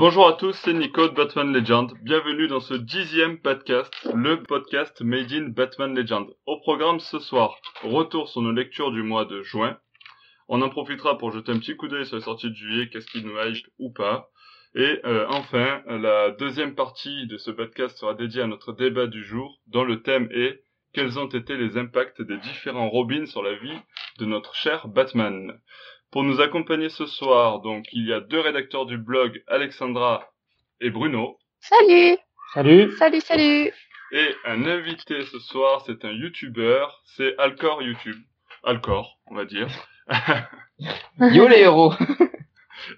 Bonjour à tous, c'est Nico de Batman Legend. Bienvenue dans ce dixième podcast, le podcast Made in Batman Legend. Au programme ce soir, retour sur nos lectures du mois de juin. On en profitera pour jeter un petit coup d'œil sur les sorties de juillet, qu'est-ce qui nous hype ou pas. Et euh, enfin, la deuxième partie de ce podcast sera dédiée à notre débat du jour, dont le thème est quels ont été les impacts des différents Robins sur la vie de notre cher Batman? Pour nous accompagner ce soir, donc, il y a deux rédacteurs du blog, Alexandra et Bruno. Salut Salut Salut, salut Et un invité ce soir, c'est un YouTuber, c'est Alcor YouTube. Alcor, on va dire. Yo les héros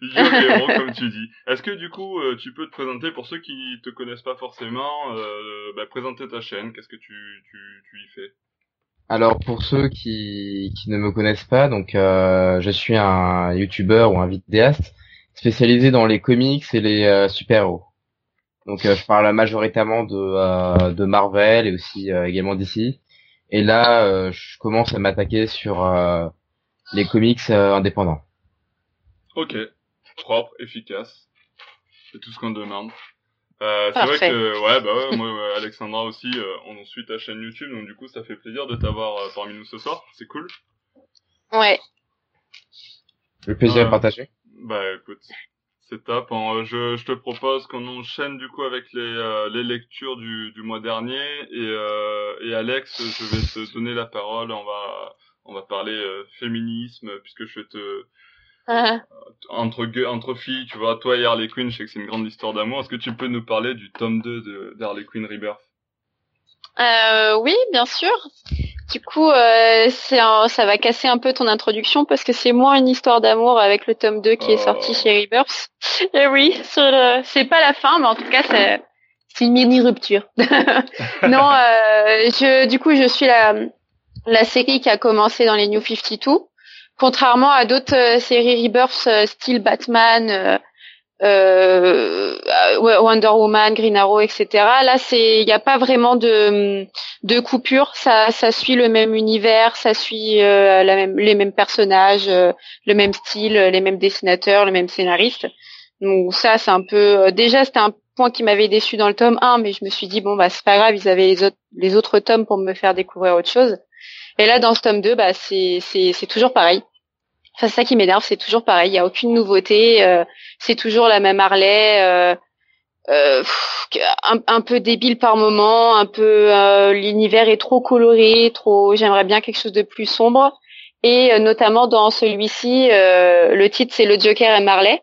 Yo les héros, comme tu dis. Est-ce que du coup, euh, tu peux te présenter pour ceux qui te connaissent pas forcément, euh, bah, présenter ta chaîne, qu'est-ce que tu, tu, tu y fais? Alors pour ceux qui, qui ne me connaissent pas, donc euh, je suis un YouTuber ou un vidéaste spécialisé dans les comics et les euh, super-héros. Donc euh, je parle majoritairement de, euh, de Marvel et aussi également d'ici. Et là, je commence à m'attaquer sur les comics indépendants. Ok, propre, efficace. C'est tout ce qu'on demande. Euh, c'est vrai que, ouais, bah ouais, moi, euh, Alexandra aussi, euh, on suit ta chaîne YouTube, donc du coup, ça fait plaisir de t'avoir euh, parmi nous ce soir. C'est cool. Ouais. Le plaisir est partagé. Bah écoute, c'est top. hein. Je, je te propose qu'on enchaîne du coup avec les, euh, les lectures du, du mois dernier et, euh, et Alex, je vais te donner la parole. On va on va parler euh, féminisme puisque je vais te entre entre filles, tu vois, toi et Harley Quinn, je sais que c'est une grande histoire d'amour. Est-ce que tu peux nous parler du tome 2 de d'Harley Quinn Rebirth? Euh, oui, bien sûr. Du coup, euh, un- ça va casser un peu ton introduction parce que c'est moins une histoire d'amour avec le tome 2 qui est Oh. sorti chez Rebirth. Et oui, c'est pas la fin, mais en tout cas, c'est c'est une mini rupture. non, euh, je, du coup, je suis la, la série qui a commencé dans les New 52. Contrairement à d'autres euh, séries Rebirth euh, style Batman, euh, Wonder Woman, Green Arrow, etc. Là, c'est, il n'y a pas vraiment de, coupure. Ça, ça suit le même univers, ça suit les mêmes personnages, le même style, les mêmes dessinateurs, le même scénariste. Donc ça, c'est un peu. déjà, c'était un point qui m'avait déçu dans le tome 1, mais je me suis dit bon bah c'est pas grave, ils avaient les autres, les autres tomes pour me faire découvrir autre chose. Et là, dans ce tome 2, bah c'est, c'est toujours pareil. Enfin, c'est ça qui m'énerve, c'est toujours pareil. Il y a aucune nouveauté. euh, c'est toujours la même Harley. Euh, euh, un, peu débile par moment, un peu l'univers est trop coloré, trop. J'aimerais bien quelque chose de plus sombre. Et notamment dans celui-ci, le titre c'est le Joker et Marley.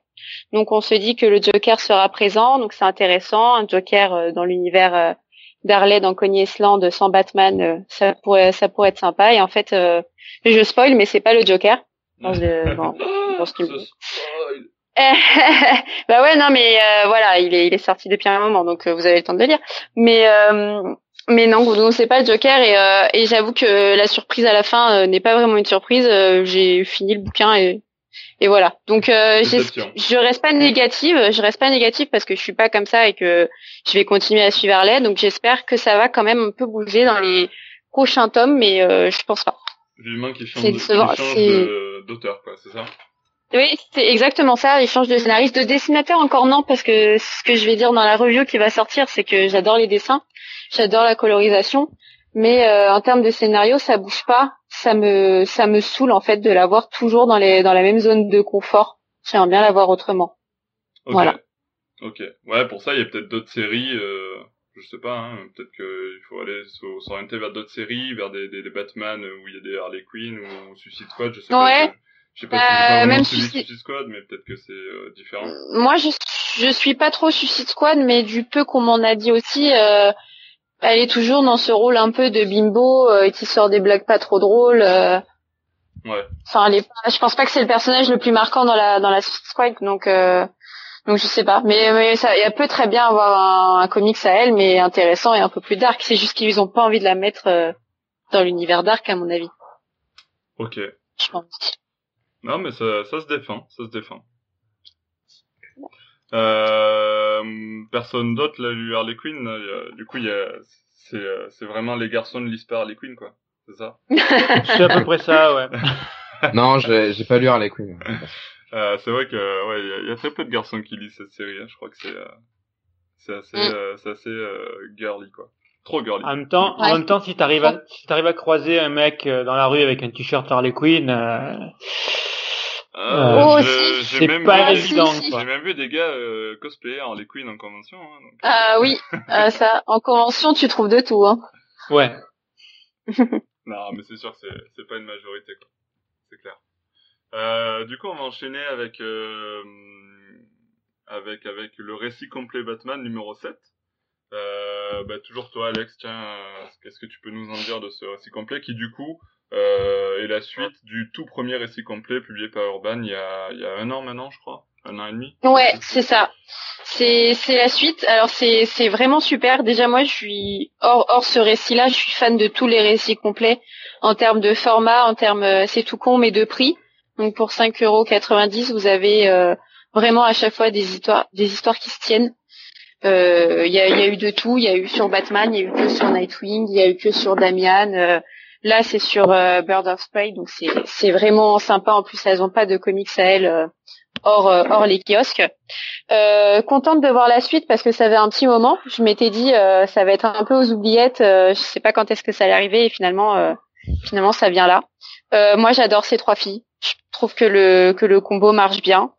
Donc on se dit que le Joker sera présent, donc c'est intéressant. Un Joker dans l'univers d'Harley dans Coney Island sans Batman, ça pourrait ça pourrait être sympa. Et en fait, euh, je spoil, mais c'est pas le Joker. Dans le- dans- dans ce qu'il bah ouais, non, mais euh, voilà, il est, il est sorti depuis un moment, donc euh, vous avez le temps de le lire. Mais euh, mais non, donc c'est pas le Joker et, euh, et j'avoue que la surprise à la fin euh, n'est pas vraiment une surprise. Euh, j'ai fini le bouquin et et voilà. Donc euh, je reste pas négative, je reste pas négative parce que je suis pas comme ça et que je vais continuer à suivre Harley. Donc j'espère que ça va quand même un peu bouger dans les prochains tomes, mais euh, je pense pas. Vivement qu'il change, d'auteur, quoi, c'est ça? Oui, c'est exactement ça. Il change de scénariste, de dessinateur encore non, parce que ce que je vais dire dans la review qui va sortir, c'est que j'adore les dessins, j'adore la colorisation, mais euh, en termes de scénario, ça bouge pas. Ça me, ça me saoule en fait de l'avoir toujours dans les, dans la même zone de confort. J'aimerais bien l'avoir autrement. Voilà. Ok. Ouais, pour ça, il y a peut-être d'autres séries. Euh, je sais pas. Hein, peut-être qu'il faut aller s'o- s'orienter vers d'autres séries, vers des, des, des Batman où il y a des Harley Quinn ou Suicide Squad. Je sais Ouais. pas. Je, sais pas si Euh, vraiment même Suicide- Suicide Squad, mais peut-être que c'est euh, différent. Moi, je, je suis pas trop Suicide Squad, mais du peu qu'on m'en a dit aussi, euh, elle est toujours dans ce rôle un peu de bimbo euh, qui sort des blagues pas trop drôles. Ouais. Enfin, elle est pas- je pense pas que c'est le personnage le plus marquant dans la dans la Suicide Squad, donc euh, donc je sais pas. Mais, mais ça, elle peut très bien avoir un, un comics à elle, mais intéressant et un peu plus dark. C'est juste qu'ils ont pas envie de la mettre euh, dans l'univers dark, à mon avis. Ok. Je pense. Non, mais ça, ça se défend. Ça se défend. Euh, personne d'autre l'a lu Harley Quinn. a- du coup, il y a, c'est, euh, c'est vraiment les garçons ne lisent pas Harley Quinn, quoi. C'est ça? C'est à peu près ça, ouais. non, j'ai j'ai pas lu Harley Quinn. Euh, c'est vrai que ouais, il y, a- il y a très peu de garçons qui lisent cette série. hein. Je crois que c'est euh, c'est assez Mm. euh, c'est assez euh, girly quoi. Trop girly. En même temps, Ouais. en même temps, si t'arrives à, si t'arrives à croiser un mec euh, dans la rue avec un t-shirt Harley Quinn, euh, Euh, Oh, je- si. j'ai même pas vu- évident, si. J'ai même vu des gars euh, cosplayer en les Queen en convention. Hein, donc. Ah oui, euh, ça, en convention, tu trouves de tout. Hein. ouais. Non, mais c'est sûr que c'est c'est pas une majorité quoi. C'est clair. Euh, du coup, on va enchaîner avec euh, avec avec le récit complet Batman numéro 7. Euh, bah, toujours toi, Alex. Tiens, qu'est-ce que tu peux nous en dire de ce récit complet qui du coup euh, est la suite du tout premier récit complet publié par Urban il y a un an maintenant, je crois, un an et demi. Ouais, c'est ça. C'est la suite. Alors c'est c'est vraiment super. Déjà moi je suis hors hors ce récit-là, je suis fan de tous les récits complets en termes de format, en termes euh, c'est tout con mais de prix. Donc pour 5,90€, vous avez euh, vraiment à chaque fois des histoires des histoires qui se tiennent. Euh, Il y, a, y a eu de tout. Il y a eu sur Batman, il y a eu que sur Nightwing, il y a eu que sur Damian. euh, là c'est sur euh, Bird of Prey, donc c'est vraiment sympa. En plus elles ont pas de comics à elles. euh, hors, hors les kiosques. Contente de voir la suite parce que ça fait un petit moment. Je m'étais dit ça va être un peu aux oubliettes. Je sais pas quand est-ce que ça allait arriver et finalement finalement ça vient là. Moi j'adore ces trois filles. Je trouve que le que le combo marche bien.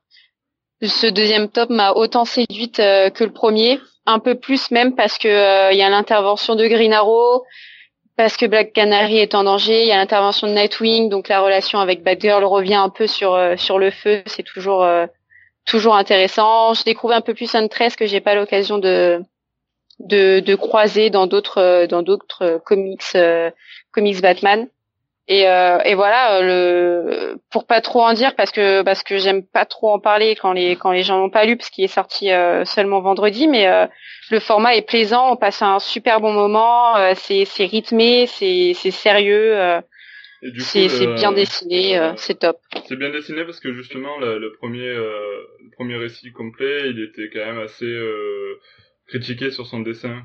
Ce deuxième top m'a autant séduite euh, que le premier, un peu plus même parce que euh, il y a l'intervention de Green Arrow, parce que Black Canary est en danger, il y a l'intervention de Nightwing, donc la relation avec Batgirl revient un peu sur euh, sur le feu, c'est toujours toujours intéressant. Je découvre un peu plus Huntress que j'ai pas l'occasion de de, de croiser dans d'autres dans d'autres comics comics Batman. Et, euh, et voilà, euh, le pour pas trop en dire parce que parce que j'aime pas trop en parler quand les quand les gens l'ont pas lu parce qu'il est sorti euh, seulement vendredi, mais euh, le format est plaisant, on passe un super bon moment, c'est c'est rythmé, c'est c'est sérieux, c'est bien dessiné, euh, c'est top. C'est bien dessiné parce que justement le, le premier euh, le premier récit complet, il était quand même assez critiqué sur son dessin.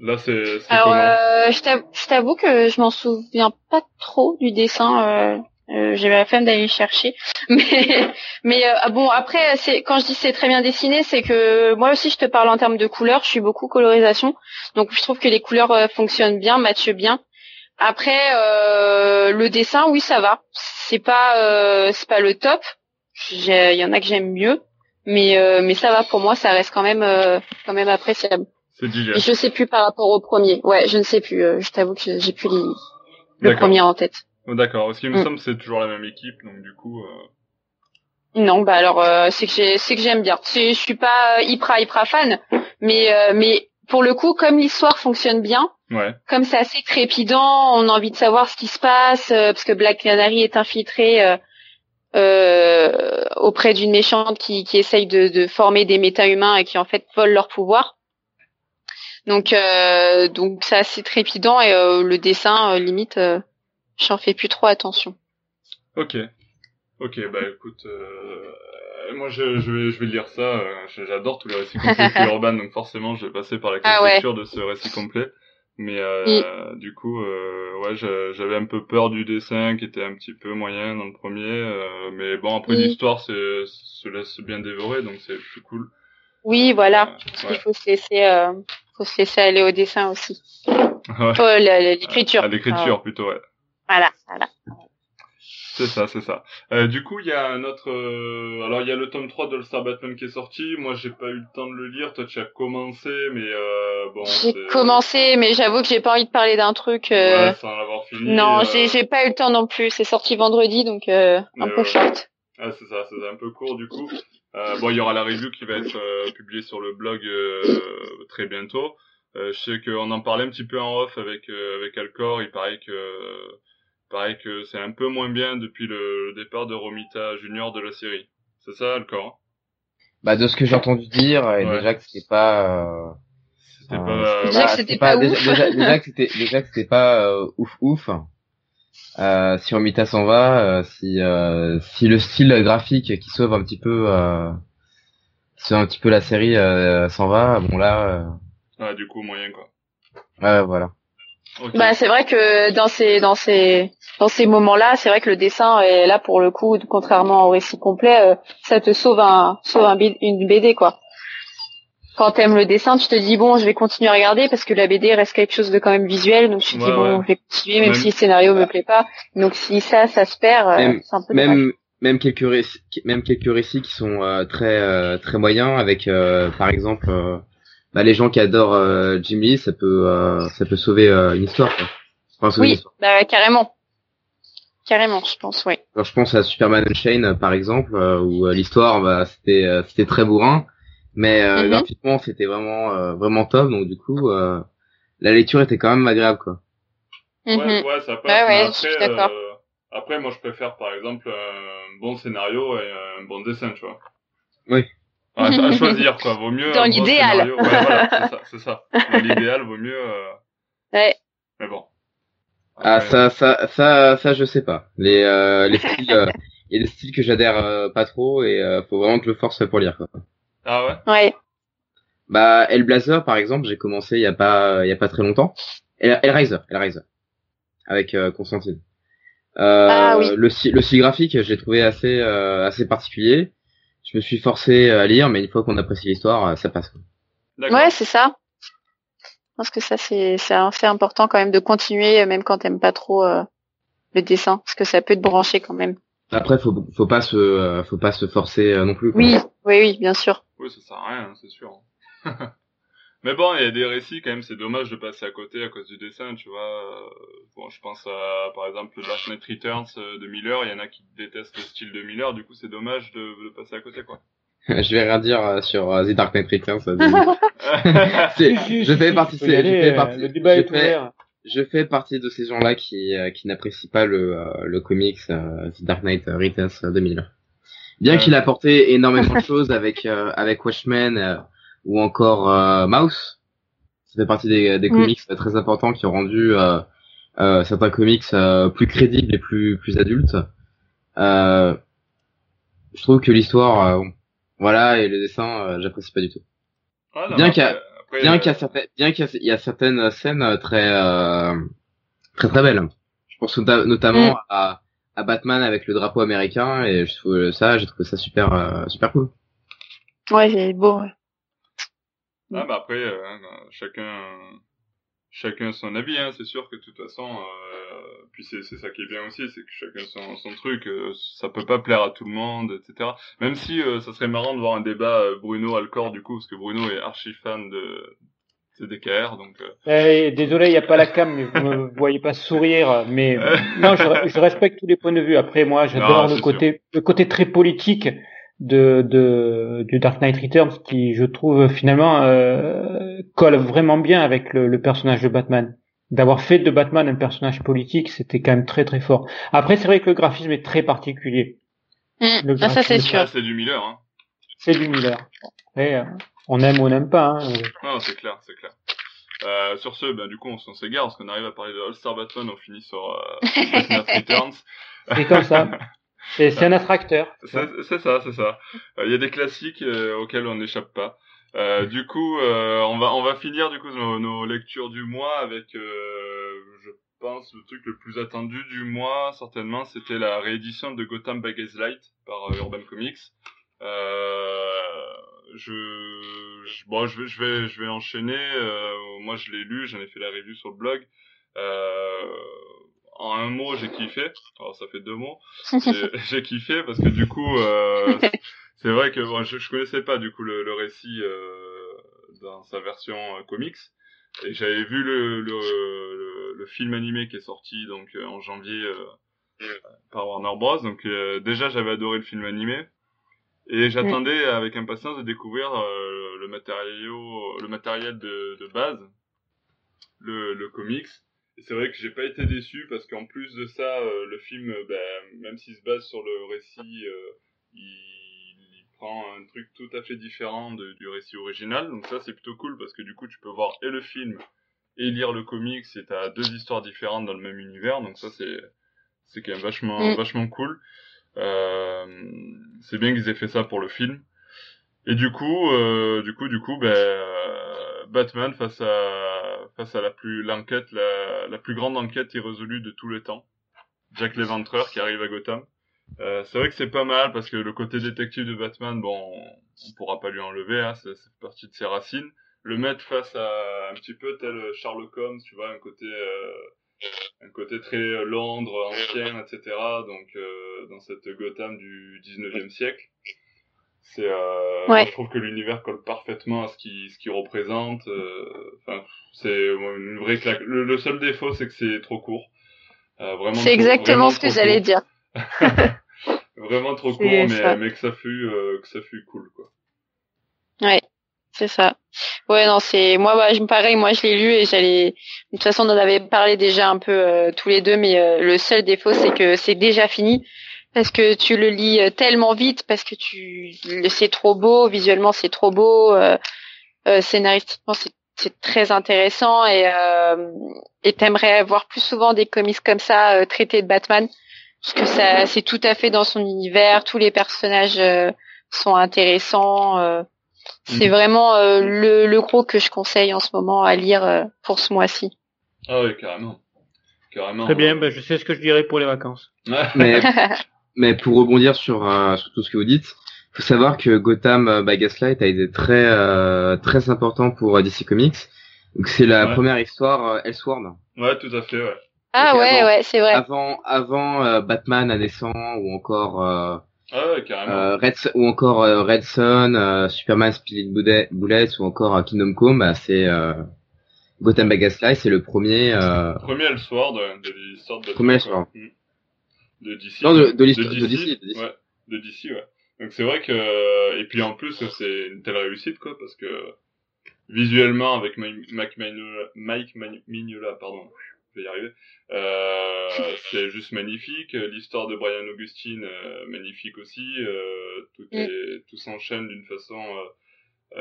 Là, c'est Alors, euh, je t'avoue- que je m'en souviens pas trop du dessin. Euh, euh, J'ai la flemme d'aller le chercher. Mais, mais euh, ah bon, après, c'est quand je dis c'est très bien dessiné, c'est que moi aussi, je te parle en termes de couleurs. Je suis beaucoup colorisation, donc je trouve que les couleurs euh, fonctionnent bien, matchent bien. Après, euh, le dessin, oui, ça va. C'est pas, euh, c'est pas le top. Il y en a que j'aime mieux, mais euh, mais ça va pour moi, ça reste quand même euh, quand même appréciable. C'est Et digeste. je sais plus par rapport au premier. Ouais, je ne sais plus. euh, je t'avoue que j'ai plus les- le premier en tête. Oh, D'accord. Parce qu'il me Mm. semble que c'est toujours la même équipe, donc du coup. euh, Non, bah alors euh, c'est que j'ai, c'est que j'aime bien. Je suis pas hyper hyper fan, mais mais pour le coup, comme l'histoire fonctionne bien, Ouais. comme c'est assez trépidant, on a envie de savoir ce qui se passe parce que Black Canary est infiltré auprès d'une méchante qui, qui essaye de, de former des méta-humains et qui en fait vole leur pouvoir. Donc euh, donc c'est assez trépidant et euh, le dessin euh, limite, euh, j'en fais plus trop attention. Ok. Ok. Bah écoute, euh, moi je, je vais je vais lire ça. euh, J'adore tous les récits complets de Urban, donc forcément je vais passer par la Ah ouais. lecture de ce récit complet. Mais euh, du coup, euh, ouais, j'avais un peu peur du dessin qui était un petit peu moyen dans le premier, euh, mais bon après Oui. l'histoire se laisse bien dévorer, donc c'est plus cool. Oui, voilà. Euh, Parce ouais. qu'il faut se laisser, euh, faut se laisser aller au dessin aussi. Ouais. Oh, l'écriture. À l'écriture plutôt, ouais. Ah, voilà, voilà. C'est ça, c'est ça. Euh, du coup, il y a un autre. euh, Alors, il y a le tome 3 de Star Batman qui est sorti. Moi, j'ai pas eu le temps de le lire. Toi, tu as commencé, mais euh, bon. J'ai commencé, mais j'avoue que j'ai pas envie de parler d'un truc. Ouais, sans l'avoir fini. non, j'ai, pas eu le temps non plus. C'est sorti vendredi, donc un peu short. Ah, c'est ça, c'est un peu court du coup. Euh, bon, il y aura la review qui va être euh, publiée sur le blog euh, très bientôt. Euh, je sais qu'on en parlait un petit peu en off avec euh, avec Alcor. Il paraît que il paraît que c'est un peu moins bien depuis le, le départ de Romita Junior de la série. C'est ça, Alcor hein? Bah de ce que j'ai entendu dire, et Ouais. déjà que c'était pas. Euh... C'était euh, pas. Déjà que c'était pas déjà, ouf. déjà, déjà que c'était déjà que c'était pas euh, ouf ouf. Euh, si Omita s'en va, euh, si euh, si le style graphique qui sauve un petit peu, euh, qui sauve un petit peu la série euh, s'en va, bon là, Ah, du coup, moyen quoi. euh, ouais, voilà. Ok. Bah c'est vrai que dans ces dans ces dans ces moments-là, c'est vrai que le dessin est là pour le coup, contrairement au récit complet, euh, ça te sauve un sauve un une BD quoi. Quand t'aimes le dessin, tu te dis bon, je vais continuer à regarder parce que la BD reste quelque chose de quand même visuel, donc tu te dis bon, ouais. je vais continuer même Même- si le scénario me plaît pas. Donc si ça, ça se perd, euh, Même- c'est un peu dommage. Même même quelques récits, même quelques récits qui sont euh, très euh, très moyens avec euh, par exemple euh, bah, les gens qui adorent euh, Jim Lee, ça peut euh, ça peut sauver euh, une histoire. Quoi. Enfin, sauver une Oui, histoire. bah carrément, carrément, je pense, oui. Alors, je pense à Superman euh, par exemple où l'histoire bah, c'était euh, c'était très bourrin mais euh, Mhm. graphiquement c'était vraiment euh, vraiment top donc du coup euh, la lecture était quand même agréable quoi. Ouais, Mhm. ouais, ça passe. Ouais, ouais, après, euh, après, moi, je préfère, par exemple, un bon scénario et un bon dessin, tu vois. Oui. À, à choisir, quoi. Vaut mieux. Dans bon l'idéal. scénario. Ouais, voilà, c'est ça, c'est ça. Dans l'idéal, vaut mieux. euh, Ouais. Mais bon. Ah ça ça ça ça je sais pas. Les euh, les styles euh, il y a des styles que j'adhère euh, pas trop et euh, faut vraiment que je le force pour lire quoi. Ah ouais? Ouais. Bah Hellblazer par exemple, j'ai commencé il y a pas il y a pas très longtemps. Hell- Hellraiser, Hellraiser avec euh, Constantine. Euh, Ah oui. le le style graphique, j'ai trouvé assez euh, assez particulier. Je me suis forcé à lire mais une fois qu'on apprécie l'histoire, euh, ça passe. Ouais, c'est ça. Je pense que ça, c'est c'est assez important quand même de continuer, euh, même quand t'aimes pas trop euh, le dessin, parce que ça peut te brancher quand même. Après faut faut pas se euh, faut pas se forcer euh, non plus. quoi. Oui, oui, oui, bien sûr. Oui, ça sert à rien, c'est sûr. Mais bon, il y a des récits quand même, c'est dommage de passer à côté à cause du dessin, tu vois. Euh, Bon, je pense à, par exemple, le Dark Knight Returns euh, de Miller, il y en a qui détestent le style de Miller, du coup c'est dommage de, de passer à côté, quoi. je vais rien dire euh, sur euh, The Dark Knight Returns. je fais partie, je fais euh, partie, Le débat je est fais- ouvert. Je fais partie de ces gens-là qui, euh, qui n'apprécient pas le, euh, le comics euh, The Dark Knight Returns euh, 2000. Bien Ouais. qu'il a apporté énormément de choses avec euh, avec Watchmen euh, ou encore euh, Mouse, ça fait partie des, des Mm. comics euh, très importants qui ont rendu euh, euh, certains comics euh, plus crédibles et plus plus adultes. Euh, je trouve que l'histoire, euh, voilà, et le dessin, euh, j'apprécie pas du tout. Ah, non, Bien qu'il y a- après- Bien euh, qu'il y a certaines, bien qu'il y a- il y a certaines scènes euh, très, euh, très très belles. Je pense nota- notamment Mm. à, à Batman avec le drapeau américain et je trouve ça, j'ai trouvé ça super, euh, super cool. Ouais, c'est beau. ouais. Ah bah après, euh, hein, chacun, chacun son avis, hein, c'est sûr que de toute façon, euh, puis c'est c'est ça qui est bien aussi, c'est que chacun son, son truc, euh, ça peut pas plaire à tout le monde, etc. Même si euh, ça serait marrant de voir un débat Bruno Alcor du coup, parce que Bruno est archi fan de CDKR, donc euh, Eh, désolé, il n'y a pas la cam, mais vous me voyez pas sourire. Mais non, je, je respecte tous les points de vue. Après, moi, j'adore c'est le côté, le côté très politique de, de du Dark Knight Returns, qui, je trouve, finalement, euh, colle vraiment bien avec le, le personnage de Batman. D'avoir fait de Batman un personnage politique, c'était quand même très très fort. Après, c'est vrai que le graphisme est très particulier. Mm. Le Ah, ça, c'est graphisme, sûr. ah, c'est du Miller, hein. C'est du Miller. Après, euh, on aime ou on n'aime pas. Hein. Non, c'est clair, c'est clair. Euh, sur ce, ben, du coup, on s'en s'égare, parce qu'on arrive à parler de All-Star Batman, on finit sur euh, Batman Returns. C'est comme ça. C'est c'est un attracteur. C'est c'est ça, c'est ça. Euh, Il y a des classiques euh, auxquels on n'échappe pas. Euh, du coup, euh, on va on va finir du coup nos, nos lectures du mois avec, euh, je pense, le truc le plus attendu du mois certainement, c'était la réédition de Gotham by Gaslight par euh, Urban Comics. Euh, je, je bon, je vais je vais je vais enchaîner. Euh, moi, je l'ai lu, j'en ai fait la review sur le blog. Euh, en un mot, j'ai kiffé. Alors ça fait deux mots. J'ai- kiffé parce que du coup, euh, c'est vrai que bon, je, je connaissais pas du coup le, le récit euh, dans sa version euh, comics et j'avais vu le, le, le, le film animé qui est sorti donc euh, en janvier euh, par Warner Bros. Donc euh, déjà j'avais adoré le film animé et j'attendais avec impatience de découvrir euh, le matériau, le matériel de, de base, le, le comics. Et c'est vrai que j'ai pas été déçu parce qu'en plus de ça, euh, le film, euh, ben, même s'il se base sur le récit, euh, il, il prend un truc tout à fait différent de- du récit original. Donc ça, c'est plutôt cool parce que du coup, tu peux voir et le film et lire le comics et t'as deux histoires différentes dans le même univers. Donc ça, c'est c'est quand même vachement Mm. vachement cool. Euh, c'est bien qu'ils aient fait ça pour le film. Et du coup, euh, du coup, du coup, ben, euh, Batman face à face à la plus l'enquête la, la plus grande enquête irrésolue de tous les temps. Jack l'Éventreur qui arrive à Gotham. Euh, c'est vrai que c'est pas mal parce que le côté détective de Batman, bon, on pourra pas lui enlever, hein, c'est partie de ses racines. Le mettre face à un petit peu tel Sherlock Holmes, tu vois, un côté euh, un côté très Londres, ancien, etc. Donc euh, dans cette Gotham du 19e siècle. C'est, euh, Ouais. je trouve que l'univers colle parfaitement à ce qu'il ce qu'il représente. euh, Enfin, c'est une vraie claque. Le, le seul défaut, c'est que c'est trop court. Euh, vraiment. C'est exactement ce que j'allais dire. Vraiment trop court, mais, mais que ça fut euh, que ça fut cool quoi. C'est ça. Ouais, non, c'est moi, bah, pareil, moi je l'ai lu et j'allais. De toute façon, on en avait parlé déjà un peu euh, tous les deux, mais euh, le seul défaut, c'est que c'est déjà fini parce que tu le lis euh, tellement vite, parce que tu, c'est trop beau, visuellement c'est trop beau, euh, scénaristiquement c'est très intéressant et et t'aimerais voir plus souvent des comics comme ça traités de Batman parce que ça c'est tout à fait dans son univers, tous les personnages sont intéressants. Euh, c'est Mhm. vraiment euh, le, le gros que je conseille en ce moment à lire euh, pour ce mois-ci. Ah ouais, carrément. Carrément. Très bien, ben, je sais ce que je dirais pour les vacances. Ouais. Mais, mais pour rebondir sur, euh, sur tout ce que vous dites, faut savoir que Gotham by Gaslight a été très euh, très important pour DC Comics. Donc c'est la Ouais. première histoire euh, Elseworld. ouais, tout à fait, ouais. ah ouais, avant- ouais, c'est vrai. Avant avant euh, Batman à naissant ou encore euh, Ah ouais, carrément. euh, Red ou encore euh, Red Son, euh, Superman Spirit Bullet- ou encore euh, Kingdom Come, bah, c'est euh, Gotham by Gaslight, c'est le premier euh, Premier Elseworld euh, de l'histoire de Premier Batman, quoi. Elseworld. Mm. De DC. Non, de- de l'histoire- de DC, de DC. Ouais, de DC, ouais. Donc c'est vrai que et puis en plus c'est une telle réussite quoi parce que visuellement avec Mi- Mike Mignola, Mike Mignola pardon, je vais y arriver. Euh, c'est juste magnifique. L'histoire de Brian Augustine euh, magnifique aussi. Euh, tout Mm. est tout s'enchaîne d'une façon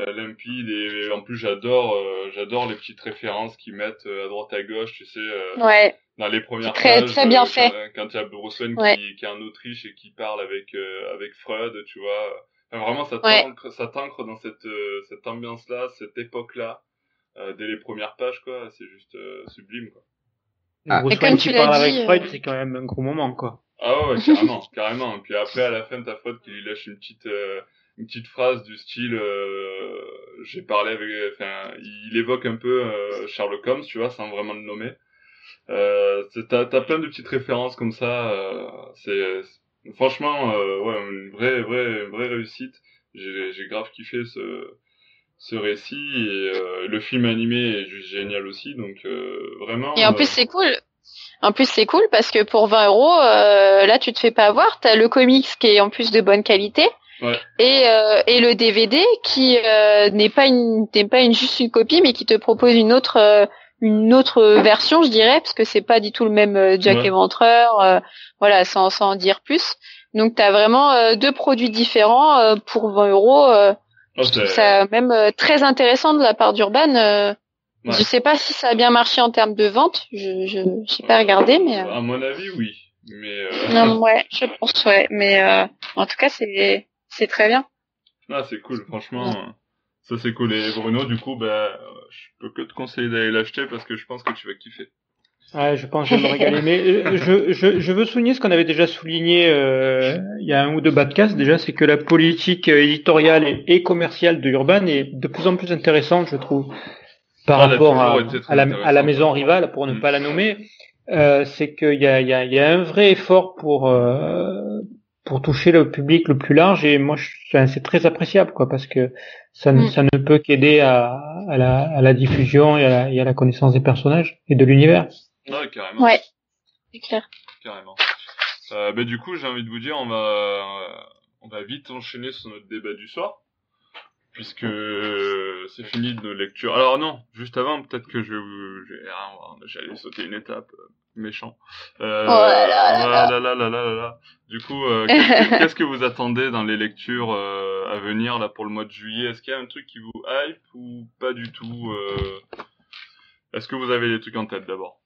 limpide et en plus j'adore j'adore les petites références qu'ils mettent à droite à gauche tu sais Ouais, dans les premières Très- pages, très bien fait. Quand, il y a Bruce Wayne Ouais. qui, qui est en Autriche et qui parle avec avec Freud, tu vois. Enfin, vraiment, ça Ouais. t'ancre, ça t'ancre dans cette cette ambiance-là, cette époque-là, euh, dès les premières pages, quoi. C'est juste euh, sublime, quoi. Ah. Bruce Et comme Wayne tu qui l'as parle dit, avec euh, Freud, c'est quand même un gros moment, quoi. Ah ouais, carrément, carrément. Et puis après, à la fin, t'as Freud qui lui lâche une petite euh, une petite phrase du style, euh, j'ai parlé avec, enfin, il évoque un peu euh, Sherlock Holmes, tu vois, sans vraiment le nommer. Euh, t'as t'as plein de petites références comme ça. euh, c'est c'est- franchement, euh, ouais, une vraie vraie vraie réussite. J'ai j'ai grave kiffé ce ce récit et euh, le film animé est juste génial aussi. Donc euh, vraiment. Et en euh, plus, c'est cool. En plus, c'est cool parce que pour 20 euros, euh, là, tu te fais pas avoir. T'as le comics qui est en plus de bonne qualité. Ouais. Et, euh, et le DVD qui euh, n'est pas une n'est pas une juste une copie mais qui te propose une autre euh, une autre version je dirais parce que c'est pas du tout le même euh, Jack Ouais. Éventreur euh, voilà sans sans en dire plus donc t'as vraiment euh, deux produits différents euh, pour 20 euros euh, oh, je trouve c'est- ça même euh, très intéressant de la part d'Urban euh, Ouais. je sais pas si ça a bien marché en termes de vente je je j'ai pas regardé mais euh, À mon avis, oui. Mais euh, non, ouais je pense ouais mais euh, en tout cas c'est c'est très bien Ah, c'est cool, franchement. Ça, c'est cool. Et Bruno, du coup, bah, je peux que te conseiller d'aller l'acheter parce que je pense que tu vas kiffer. Ouais, je pense que je vais me régaler. Mais euh, je, je, je veux souligner ce qu'on avait déjà souligné euh, il y a un ou deux podcasts déjà, c'est que la politique euh, éditoriale et, et commerciale de Urban est de plus en plus intéressante, je trouve, par Ah, rapport à, la, à la intéressante. maison rivale, pour ne Mm. pas la nommer. Euh, c'est qu'il y a, il y, a, il y a un vrai effort pour euh, pour toucher le public le plus large et moi c'est très appréciable quoi parce que ça ne, Mm. ça ne peut qu'aider à, à, la, à la diffusion et à la, et à la connaissance des personnages et de l'univers. Ouais, carrément. ouais c'est clair Carrément. Euh, bah, du coup, j'ai envie de vous dire, on va, euh, on va vite enchaîner sur notre débat du soir. Puisque euh, c'est fini de nos lectures. Alors non, juste avant, peut-être que je, j'ai- ah, j'allais sauter une étape, euh, méchant. Euh, Oh là là là voilà, là, là, là, là, là. Du coup, euh, qu'est-ce que- qu'est-ce que vous attendez dans les lectures euh, à venir là pour le mois de juillet? Est-ce qu'il y a un truc qui vous hype ou pas du tout euh... Est-ce que vous avez des trucs en tête d'abord?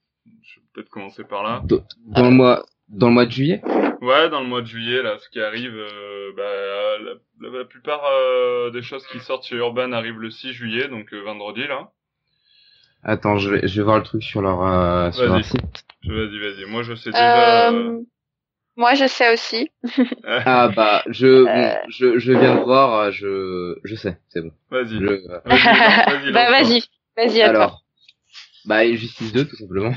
Je vais peut-être commencer par là. Dans le mois dans le mois de juillet? Ouais, dans le mois de juillet, là, ce qui arrive, euh, bah, la, la, plupart euh, des choses qui sortent chez Urban arrivent le 6 juillet, donc euh, vendredi là. Attends, je vais, je vais voir le truc sur leur, euh, sur leur site. Vas-y, vas-y. Moi, je sais déjà. Euh, moi, je sais aussi. ah bah, je, bon, je, je viens de voir, je, je sais, c'est bon. Vas-y. Je... Vas-y, bah vas-y, vas-y à Alors, bah Injustice 2 tout simplement.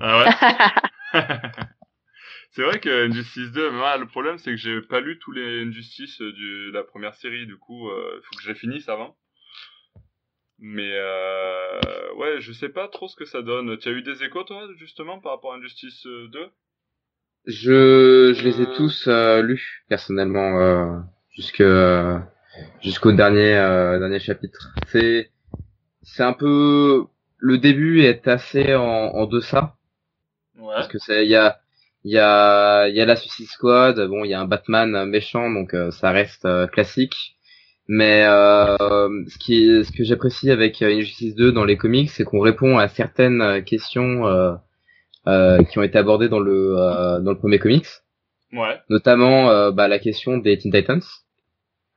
Ah ouais? c'est vrai que Injustice 2, moi, le problème c'est que j'ai pas lu tous les Injustice de la première série, du coup, il euh, faut que je les finisse avant. Mais euh, ouais, je sais pas trop ce que ça donne. Tu as eu des échos toi justement par rapport à Injustice 2 Je je les ai tous euh, lus personnellement euh, jusque jusqu'au dernier euh, dernier chapitre. C'est c'est un peu le début est assez en, en deçà Ouais. parce que c'est il y a il y a il y a la Suicide Squad, bon il y a un Batman méchant donc euh, ça reste euh, classique. Mais euh, ce qui ce que j'apprécie avec Injustice 2 dans les comics, c'est qu'on répond à certaines questions euh, euh, qui ont été abordées dans le euh, dans le premier comics, Ouais. notamment bah, la question des Teen Titans.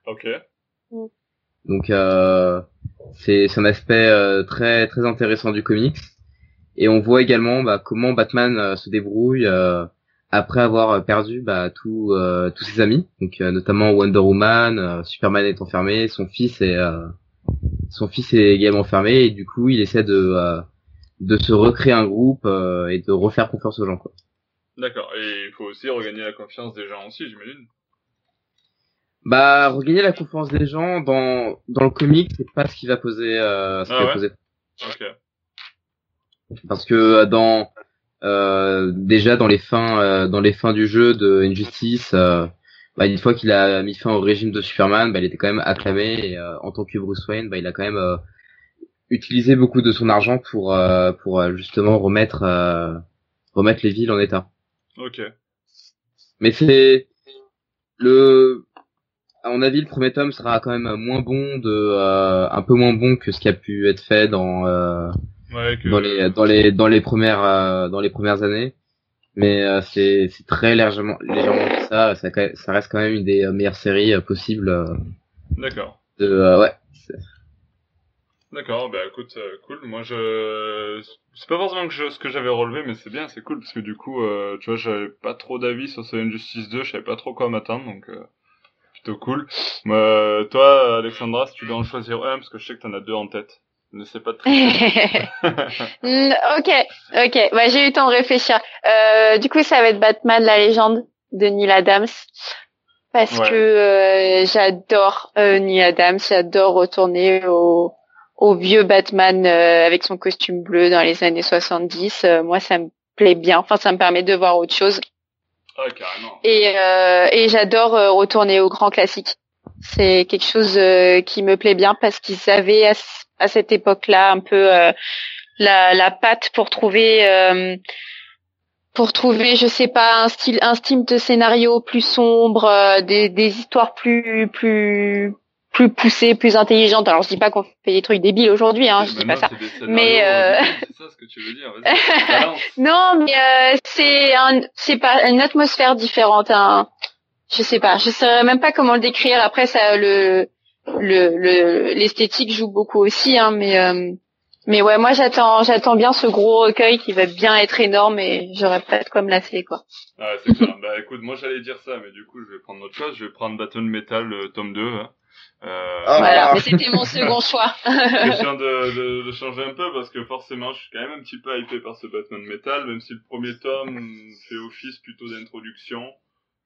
Ok. Donc euh, c'est c'est un aspect euh, très très intéressant du comics et on voit également bah, comment Batman euh, se débrouille euh, après avoir perdu bah, tous euh, tous ses amis, donc euh, notamment Wonder Woman, euh, Superman est enfermé, son fils est euh, son fils est également enfermé et du coup il essaie de euh, de se recréer un groupe euh, et de refaire confiance aux gens quoi. D'accord. Et il faut aussi regagner la confiance des gens aussi, j'imagine. Bah regagner la confiance des gens dans dans le comic c'est pas ce qui va poser euh, ce qui Ah va ouais? poser Ok. Parce que dans euh, déjà dans les fins euh, dans les fins du jeu de Injustice euh, bah, une fois qu'il a mis fin au régime de Superman bah, il était quand même acclamé et euh, en tant que Bruce Wayne bah, il a quand même euh, utilisé beaucoup de son argent pour euh, pour euh, justement remettre euh, remettre les villes en état Ok. mais c'est le à mon avis le premier tome sera quand même moins bon de euh, un peu moins bon que ce qui a pu être fait dans euh, Ouais. Que... dans les dans les dans les premières euh, dans les premières années mais euh, c'est c'est très légèrement légèrement ça ça ça reste quand même une des euh, meilleures séries euh, possibles euh, D'accord. de euh, ouais D'accord, bah écoute, euh, cool. Moi, je, c'est pas forcément que je... ce que j'avais relevé, mais c'est bien, c'est cool parce que du coup, euh, tu vois, j'avais pas trop d'avis sur ce Injustice 2, je savais pas trop quoi m'attendre, donc euh, plutôt cool. Euh, toi, Alexandra, si tu dois en choisir un, parce que je sais que t'en as deux en tête, ne sais pas tricher. Mm, ok, ok. Bah, j'ai eu le temps de réfléchir. Euh, du coup, ça va être Batman, la légende de Neil Adams. Parce Ouais. que euh, j'adore euh, Neil Adams, j'adore retourner au, au vieux Batman euh, avec son costume bleu dans les années 70. Euh, moi, ça me plaît bien. Enfin, ça me permet de voir autre chose. ah, carrément. Et, euh, et j'adore retourner au grand classique. C'est quelque chose euh, qui me plaît bien parce qu'ils avaient à, cette époque-là un peu euh, la, la patte pour trouver euh, pour trouver je sais pas un style un style de scénario plus sombre, euh, des, des histoires plus plus plus poussées, plus intelligentes. Alors je dis pas qu'on fait des trucs débiles aujourd'hui, hein, je dis pas Maintenant, ça. Mais, euh, ridicules, C'est ça ce que tu veux dire. Non, mais euh, c'est un, c'est pas une atmosphère différente. Un, je sais pas, je saurais même pas comment le décrire. Après, ça, le, le, le, l'esthétique joue beaucoup aussi, hein, mais, euh, mais ouais, moi j'attends, j'attends bien ce gros recueil qui va bien être énorme et j'aurais pas de quoi me lasser, quoi. Ah, ouais, c'est clair. bah écoute, moi j'allais dire ça, mais du coup, je vais prendre autre chose. Je vais prendre Battle Metal euh, tome 2. hein. Euh, Ah. Voilà, mais c'était mon second choix. question de, de, de changer un peu parce que forcément je suis quand même un petit peu hypé par ce Batman Metal même si le premier tome fait office plutôt d'introduction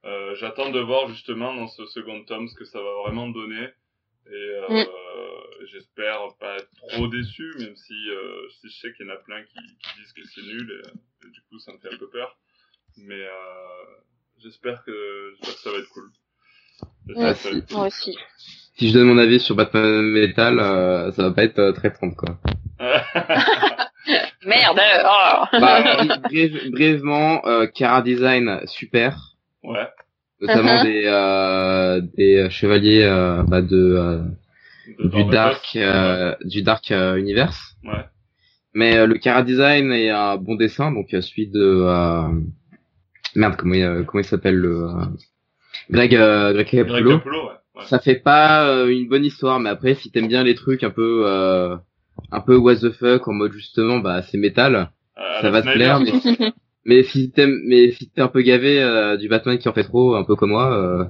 euh, j'attends de voir justement dans ce second tome ce que ça va vraiment donner et euh, Mm. j'espère pas être trop déçu même si, euh, si je sais qu'il y en a plein qui, qui disent que c'est nul et, et du coup ça me fait un peu peur mais euh, j'espère que j'espère que ça va être cool être cool. Moi aussi. si je donne mon avis sur Batman Metal euh, ça va pas être euh, très prompt quoi Merde. oh. bah, bref- brièvement euh, Cara Design super ouais notamment Uh-huh. des euh, des chevaliers euh, bah, de euh, De du dark euh, du dark euh, universe ouais mais euh, le Cara Design est un bon dessin donc euh, celui de euh, merde comment il, euh, comment il s'appelle le euh, Greg euh, Greg Greg Capullo Capullo, ouais. ça fait pas euh, une bonne histoire, mais après, si t'aimes bien les trucs un peu, euh, un peu what the fuck, en mode justement, bah c'est métal, Euh, ça va te plaire. Mais, mais si t'aimes, mais si t'es un peu gavé euh, du Batman qui en fait trop, un peu comme moi, euh,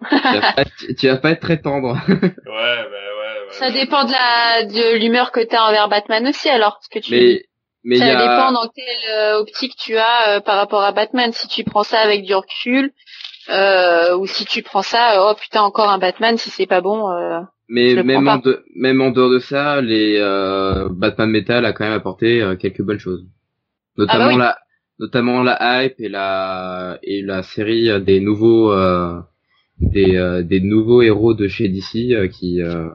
tu, vas pas, tu- tu vas pas être très tendre. Ouais, bah ouais, ouais. Ça dépend de la de l'humeur que t'as envers Batman aussi alors parce que tu mais, ça y a, dépend dans quelle euh, optique tu as euh, par rapport à Batman si tu prends ça avec du recul euh, ou si tu prends ça euh, oh putain encore un Batman si c'est pas bon euh, Je mais le même prends en, de- même en dehors de ça, les euh, Batman Metal a quand même apporté euh, quelques bonnes choses, notamment Ah bah oui. la, notamment la hype et la et la série euh, des nouveaux euh, des euh, des nouveaux héros de chez DC euh, qui euh,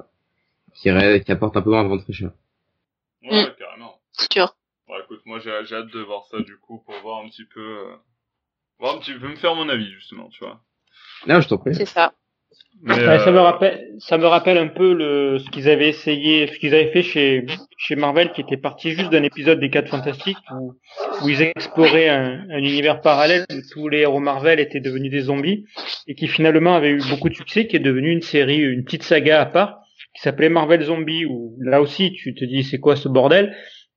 qui, qui apportent un peu moins de vent de fraîcheur. Ouais, Mm. carrément. c'est sûr. Bon, écoute, moi j'ai j'ai hâte de voir ça du coup pour voir un petit peu, euh, voir un petit peu me faire mon avis justement, tu vois. Non, je t'en prie. C'est ça. Mais, Ouais, Ça me euh, rappelle, ça me rappelle un peu le, ce qu'ils avaient essayé, ce qu'ils avaient fait chez, chez Marvel, qui était parti juste d'un épisode des 4 Fantastiques, où, où ils exploraient un, un univers parallèle où tous les héros Marvel étaient devenus des zombies, et qui finalement avait eu beaucoup de succès, qui est devenu une série, une petite saga à part, qui s'appelait Marvel Zombie, où là aussi tu te dis c'est quoi ce bordel,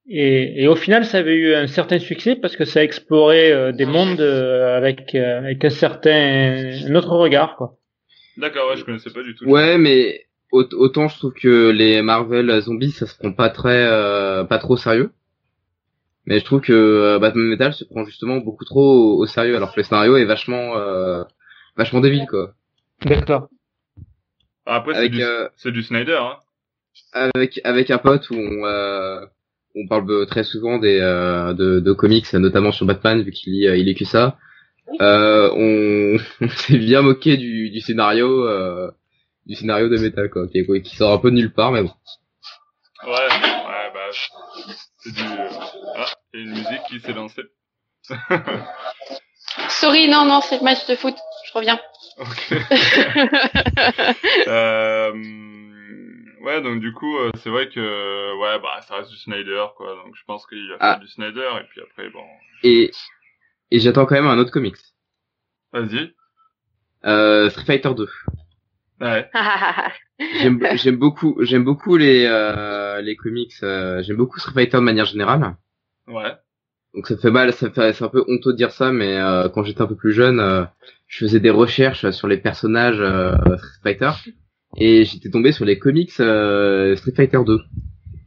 et, et au final ça avait eu un certain succès parce que ça explorait euh, des mondes euh, avec, euh, avec un certain, un autre regard, quoi. D'accord, ouais, je connaissais pas du tout. Ouais, mais au- autant je trouve que les Marvel zombies ça se prend pas très euh, pas trop au sérieux. Mais je trouve que euh, Batman Metal se prend justement beaucoup trop au, au sérieux alors que le scénario est vachement euh, vachement débile quoi. D'accord. Ah, Après, c'est du, euh, c'est du Snyder, hein. avec avec un pote où on euh, on parle euh, très souvent des euh, de, de comics notamment sur Batman vu qu'il lit euh, il lit que ça. Euh, on, on s'est bien moqué du, du scénario euh, du scénario de Metal quoi qui, qui sort un peu de nulle part mais bon. Ouais, ouais, bah, c'est du, euh, ah, il y a une musique qui s'est lancée. Sorry non non c'est le match de foot. Je reviens. Ok. euh, ouais, donc du coup, c'est vrai que, ouais, bah, ça reste du Snyder, quoi. Donc je pense qu'il va faire Ah. du Snyder, et puis après, bon, Et et j'attends quand même un autre comics. vas-y. Euh, Street Fighter 2. Ouais. J'aime j'aime beaucoup j'aime beaucoup les euh, les comics euh, j'aime beaucoup Street Fighter de manière générale. Ouais. Donc ça fait mal ça fait c'est un peu honteux de dire ça mais euh, quand j'étais un peu plus jeune euh, je faisais des recherches sur les personnages euh, Street Fighter et j'étais tombé sur les comics euh, Street Fighter 2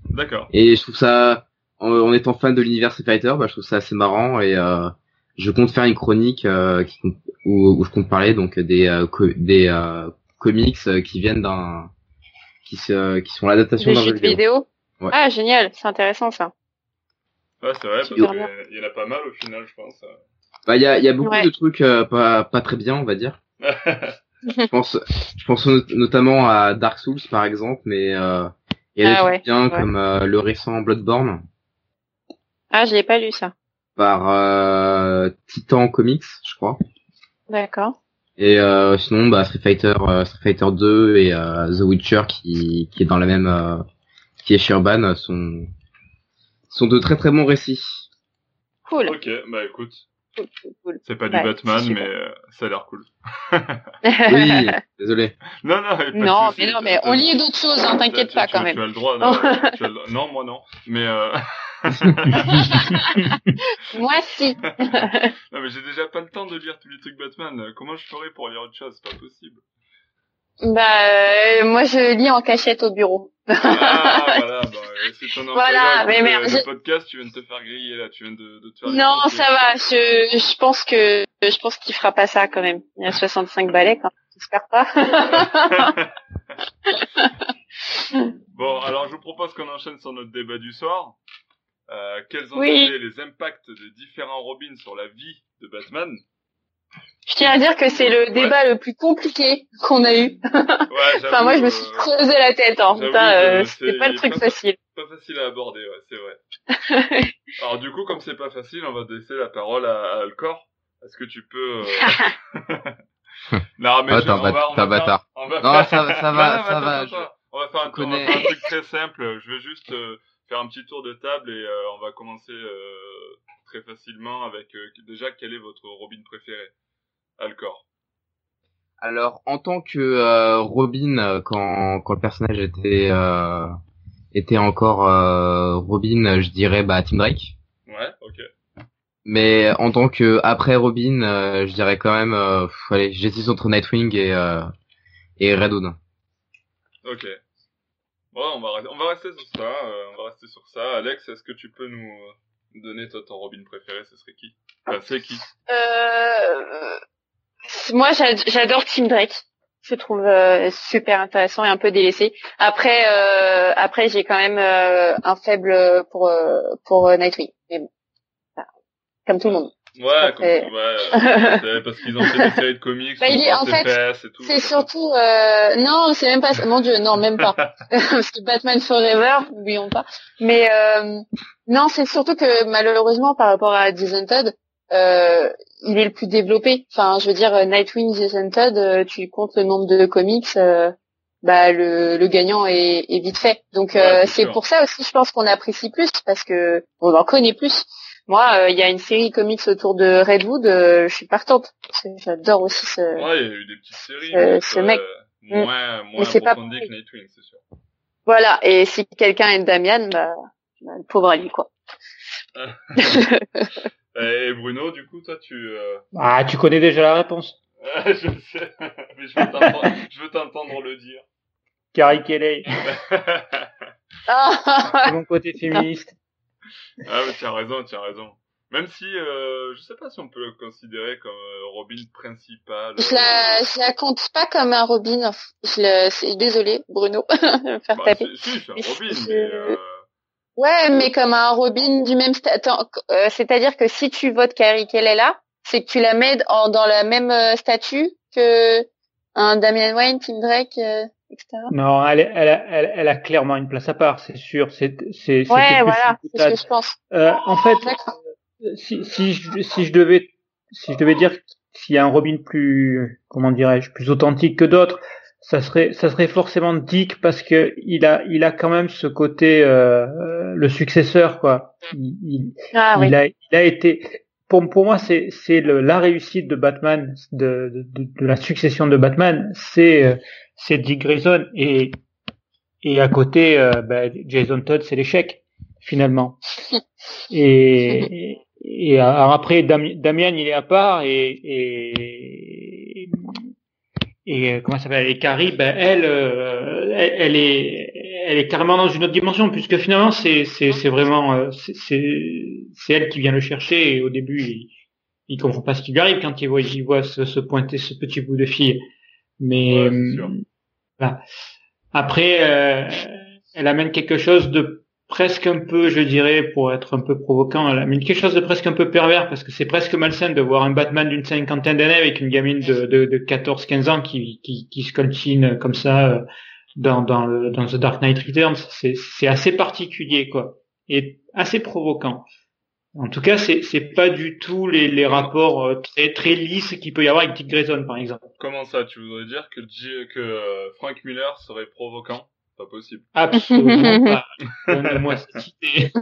D'accord. et je trouve ça en, en étant fan de l'univers Street Fighter bah je trouve ça assez marrant et euh, je compte faire une chronique euh, qui, où, où je compte parler donc des euh, co- des euh, comics euh, qui viennent d'un qui se qui sont l'adaptation Des d'un jeu de vidéo. Ouais. Ah génial c'est intéressant ça. Ouais, c'est vrai, parce qu'il y en a pas mal au final, je pense. Bah il y a il y a beaucoup Ouais. de trucs euh, pas pas très bien on va dire. Je pense je pense not- notamment à Dark Souls par exemple mais euh, il y a des Ah trucs ouais, bien ouais. comme euh, le récent Bloodborne Ah je l'ai pas lu ça. Par euh, Titan Comics je crois. D'accord. Et euh, sinon, bah, Street Fighter, euh, Street Fighter 2 et euh, The Witcher qui, qui est dans la même, euh, qui est chez Urban, sont, sont de très très bons récits. Cool. ok, bah écoute, cool, cool, cool. c'est pas du Ouais, Batman, mais euh, ça a l'air cool. Oui, désolé. Non, non, non mais non mais on lit d'autres choses hein, t'inquiète tu- pas tu- quand Tu même. as le droit. tu as le- Non, moi non. Mais euh... Moi si. non, mais j'ai déjà pas le temps de lire tous les trucs Batman. Comment je ferais pour lire autre chose? C'est pas possible. Bah euh, moi je lis en cachette au bureau. Ah, voilà. Bah, c'est ton Voilà, mais merde, le, podcast, tu viens de te faire griller là. Tu viens de, de te faire. Non, ça va. Je, je pense que je pense qu'il fera pas ça quand même. Il y a 65 balais quand même. J'espère pas. Bon, alors je vous propose qu'on enchaîne sur notre débat du soir. Euh, quels ont Oui. été les impacts de différents Robins sur la vie de Batman? Je tiens à dire que c'est le débat le plus compliqué qu'on a eu. Ouais, Enfin moi je me suis euh, creusé la tête. Hein. euh, c'est- c'était pas le truc pas facile. pas facile à aborder, ouais, c'est vrai. Alors du coup, comme c'est pas facile, on va laisser la parole à, à Alcor. Est-ce que tu peux... euh, non, mais Ah, je- on va- on faire- bâtard. on va Non, faire- ça va- ça va, non, ça attends, va, attends, je- attends. On va faire un, connais. un truc très simple. Je vais juste euh, faire un petit tour de table et euh, on va commencer euh, très facilement avec euh, déjà quel est votre Robin préféré? Alcor. Alors, en tant que euh, Robin, euh, quand, quand le personnage était euh, était encore Robin, je dirais bah Tim Drake. Ouais, ok. Mais en tant que après Robin, je dirais quand même, pff, allez, j'hésite entre Nightwing et et Red Hood. Ok. Ouais, on va, rester- on va rester sur ça. on va rester sur ça. Alex, est-ce que tu peux nous donner toi, ton Robin préféré Ce serait qui Enfin, c'est qui Euh, moi, j'ad- j'adore Tim Drake. Je trouve euh, super intéressant et un peu délaissé. Après, euh, après, j'ai quand même euh, un faible pour euh, pour euh, Nightwing. Mais bon, Enfin, comme tout le monde. Ouais, comme, ouais c'est parce qu'ils ont fait des séries de comics, Bah, il est- en fait. C'est surtout euh, non, c'est même pas ça. Mon Dieu, non, même pas. Parce que Batman Forever, n'oublions pas. Mais euh, non, c'est surtout que malheureusement par rapport à Jason Todd, euh, il est le plus développé. Enfin, je veux dire euh, Nightwing, Jason Todd, euh, tu comptes le nombre de comics, euh, bah le, le gagnant est, est vite fait. Donc Ouais, euh, c'est pour ça aussi, je pense qu'on apprécie plus parce que on en connaît plus. Moi, euh, il y a une série comics autour de Redwood, euh, je suis partante. J'adore aussi ce. Ouais, il y a eu des petites séries. Euh, ce mec. Moins, moins Mais c'est pas que. Nightwing, c'est sûr. Voilà, et si quelqu'un est Damian, bah, bah, le pauvre à lui, quoi. Et Bruno, du coup, toi, tu... Euh... Ah, tu connais déjà la réponse. je sais, mais je veux t'entendre je veux t'entendre le dire. Carrie Kelly, Ah, mon côté féministe. Ah, mais tu as raison, tu as raison. Même si, euh, je sais pas si on peut le considérer comme euh, Robin principal. je la, je la compte pas comme un Robin. Je le, désolé, Bruno, me faire Bah, taper. si, c'est un Robin, je- mais... Euh... Ouais, mais comme un Robin du même statut. c'est-à-dire que si tu votes Carrie là, c'est que tu la mets en, dans la même euh, statut que un Damian Wayne, Tim Drake, euh, etc. Non, elle, est- elle, a, elle, elle a clairement une place à part, c'est sûr. C'est, Ouais, voilà, c'est ce que je pense. Euh, en fait, D'accord. si, si, je, si je devais, si je devais dire s'il y a un Robin plus, comment dirais-je, plus authentique que d'autres, ça serait, ça serait forcément Dick parce que il a, il a quand même ce côté, euh, euh, le successeur, quoi. Il, il, Ah oui. il a, il a été, pour, pour moi, c'est, c'est le, la réussite de Batman, de, de, de, de la succession de Batman, c'est, euh, c'est Dick Grayson et, et à côté, euh, ben, Jason Todd, c'est l'échec, finalement. Et, et alors après, Dami- Damian, il est à part et, et, et euh, comment ça s'appelle? Et Carrie, ben, elle, euh, elle, elle est, elle est carrément dans une autre dimension puisque finalement, c'est, c'est, c'est vraiment, euh, c'est, c'est, c'est elle qui vient le chercher et au début, il, il comprend pas ce qui lui arrive quand il voit, il voit se, se pointer ce petit bout de fille. Mais Ouais, c'est sûr. voilà. Après, euh, elle amène quelque chose de presque un peu, je dirais, pour être un peu provoquant, elle amène quelque chose de presque un peu pervers parce que c'est presque malsain de voir un Batman d'une cinquantaine d'années avec une gamine de, de, de 14-15 ans qui, qui, qui se coltine comme ça euh, dans, dans, le, dans The Dark Knight Returns. C'est, c'est assez particulier, quoi, et assez provoquant. En tout cas, c'est, c'est pas du tout les, les rapports euh, très, très lisses qu'il peut y avoir avec Dick Grayson, par exemple. Comment ça, tu voudrais dire que, que euh, Frank Miller serait provoquant? Pas possible. Absolument pas. Donne-moi cette idée.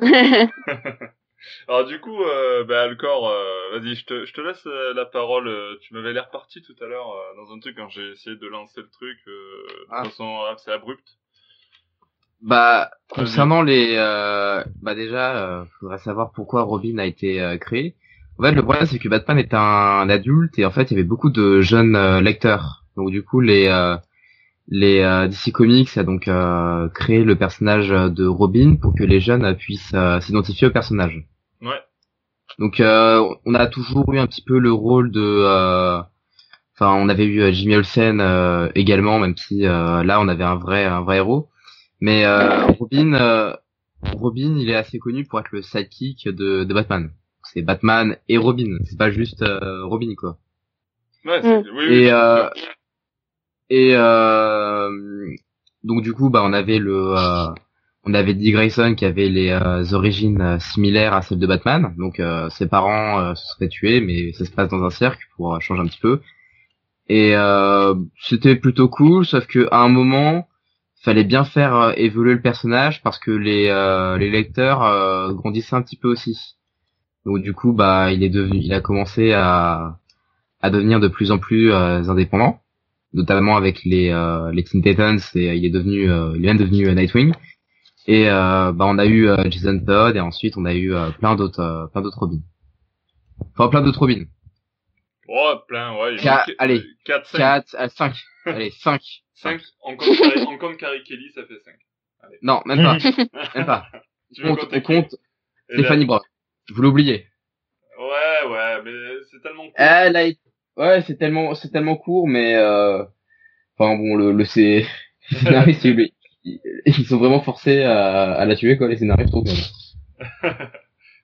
Alors du coup, euh, bah, Alcor, euh, vas-y, je te, je te laisse euh, la parole. euh, Tu m'avais l'air parti tout à l'heure euh, dans un truc quand j'ai essayé de lancer le truc euh, de Ah. façon assez abrupte. Bah, concernant les, euh, bah déjà, euh, faudrait savoir pourquoi Robin a été euh, créé. En fait, le problème c'est que Batman est un, adulte et en fait, il y avait beaucoup de jeunes euh, lecteurs. Donc du coup, les euh, les euh, DC Comics a donc euh, créé le personnage de Robin pour que les jeunes puissent s'identifier au personnage. Ouais. Donc euh, on a toujours eu un petit peu le rôle de euh, enfin on avait eu Jimmy Olsen également même si euh, là on avait un vrai un vrai héros. Mais euh, Robin euh, Robin, il est assez connu pour être le sidekick de, de Batman. C'est Batman et Robin, c'est pas juste euh, Robin quoi. Ouais, c'est- Mm. oui, oui, Et euh, et euh, donc du coup bah on avait le euh, on avait Dick Grayson qui avait les euh, origines similaires à celles de Batman. Donc euh, ses parents euh, se seraient tués mais ça se passe dans un cercle pour changer un petit peu. Et euh, c'était plutôt cool sauf que à un moment fallait bien faire euh, évoluer le personnage parce que les euh, les lecteurs euh, grandissaient un petit peu aussi. Donc du coup bah il est devenu il a commencé à à devenir de plus en plus euh, indépendant. notamment avec les les Teen Titans et il est devenu il est même devenu Nightwing. Et bah on a eu Jason Todd et ensuite on a eu plein d'autres plein d'autres Robins. Enfin plein d'autres Robins. Oh, plein, ouais. allez, 4, 5. 4, 5. Allez, 5. 5. En compte, Carrie Kelly, ça fait 5. Allez. Non, même pas. même pas. on compte, on compte Stéphanie Brock. Je voulais oublier. Ouais, ouais, mais c'est tellement court. Elle a... Ouais, c'est tellement, c'est tellement court, mais euh... enfin bon, le, le c'est, scénaristes, ils sont vraiment forcés à, à la tuer quoi, les scénaristes. Trop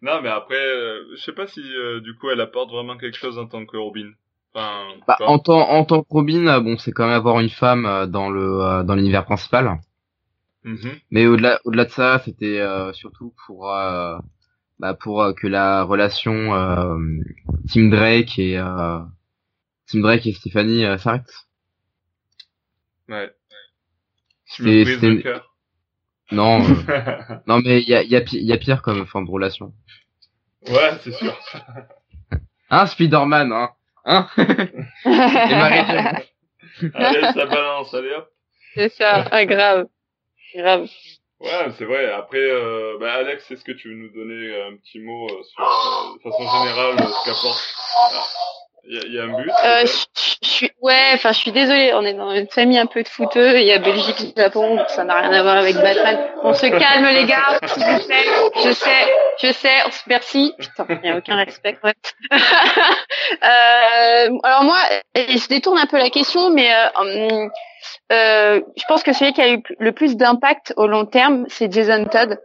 non, mais après, euh, je sais pas si euh, du coup elle apporte vraiment quelque chose en tant que Robin. Enfin, bah, en tant en tant que Robin, euh, bon, c'est quand même avoir une femme dans le dans l'univers principal. Mm-hmm. Mais au-delà au-delà de ça, c'était surtout pour bah, pour que la relation Tim Drake et Tim Drake et Stephanie s'arrête. Ouais. C'était non, non mais il y a, y, a, y a pire comme forme de relation. Ouais, c'est sûr. hein, Spider-Man, hein Hein Allez, ça balance, allez hop. C'est ça, ah, grave. Grave. Ouais, c'est vrai. Après, euh, bah, Alex, est-ce que tu veux nous donner un petit mot euh, sur, euh, de façon générale, ce qu'apporte il y, a un but euh, je, suis ouais, enfin je suis désolée, on est dans une famille un peu de footeux, il y a Belgique, Japon, ça n'a rien à voir avec Batman. On se calme les gars, s'il vous plaît. Je sais, je sais, merci. Putain, il n'y a aucun respect. Ouais. euh, alors moi, je détourne un peu la question, mais euh, euh, je pense que celui qui a eu le plus d'impact au long terme, c'est Jason Todd.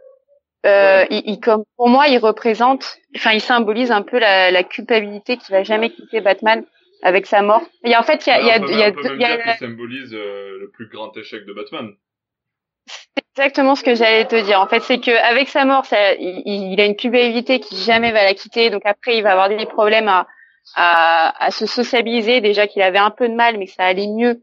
Euh, il, comme pour moi, il représente, enfin, il symbolise un peu la, la culpabilité qu'il va jamais quitter Batman avec sa mort. Et en fait, il y a, il y a, il y a, il y a, symbolise euh, le plus grand échec de Batman. C'est exactement ce que j'allais te dire. En fait, c'est que avec sa mort, ça, il, il, a une culpabilité qui jamais va la quitter. Donc après, il va avoir des problèmes à, à, à se sociabiliser. Déjà qu'il avait un peu de mal, mais que ça allait mieux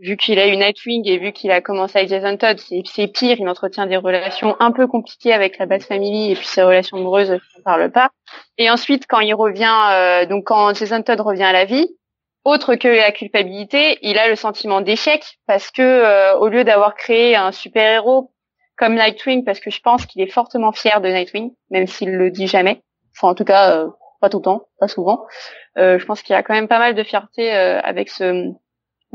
vu qu'il a eu Nightwing et vu qu'il a commencé avec Jason Todd, c'est pire, il entretient des relations un peu compliquées avec la Bat Family et puis ses relations amoureuses, on parle pas. Et ensuite, quand il revient, euh, donc quand Jason Todd revient à la vie, autre que la culpabilité, il a le sentiment d'échec parce que euh, au lieu d'avoir créé un super héros comme Nightwing, parce que je pense qu'il est fortement fier de Nightwing, même s'il le dit jamais, enfin en tout cas euh, pas tout le temps, pas souvent. je pense qu'il a quand même pas mal de fierté avec ce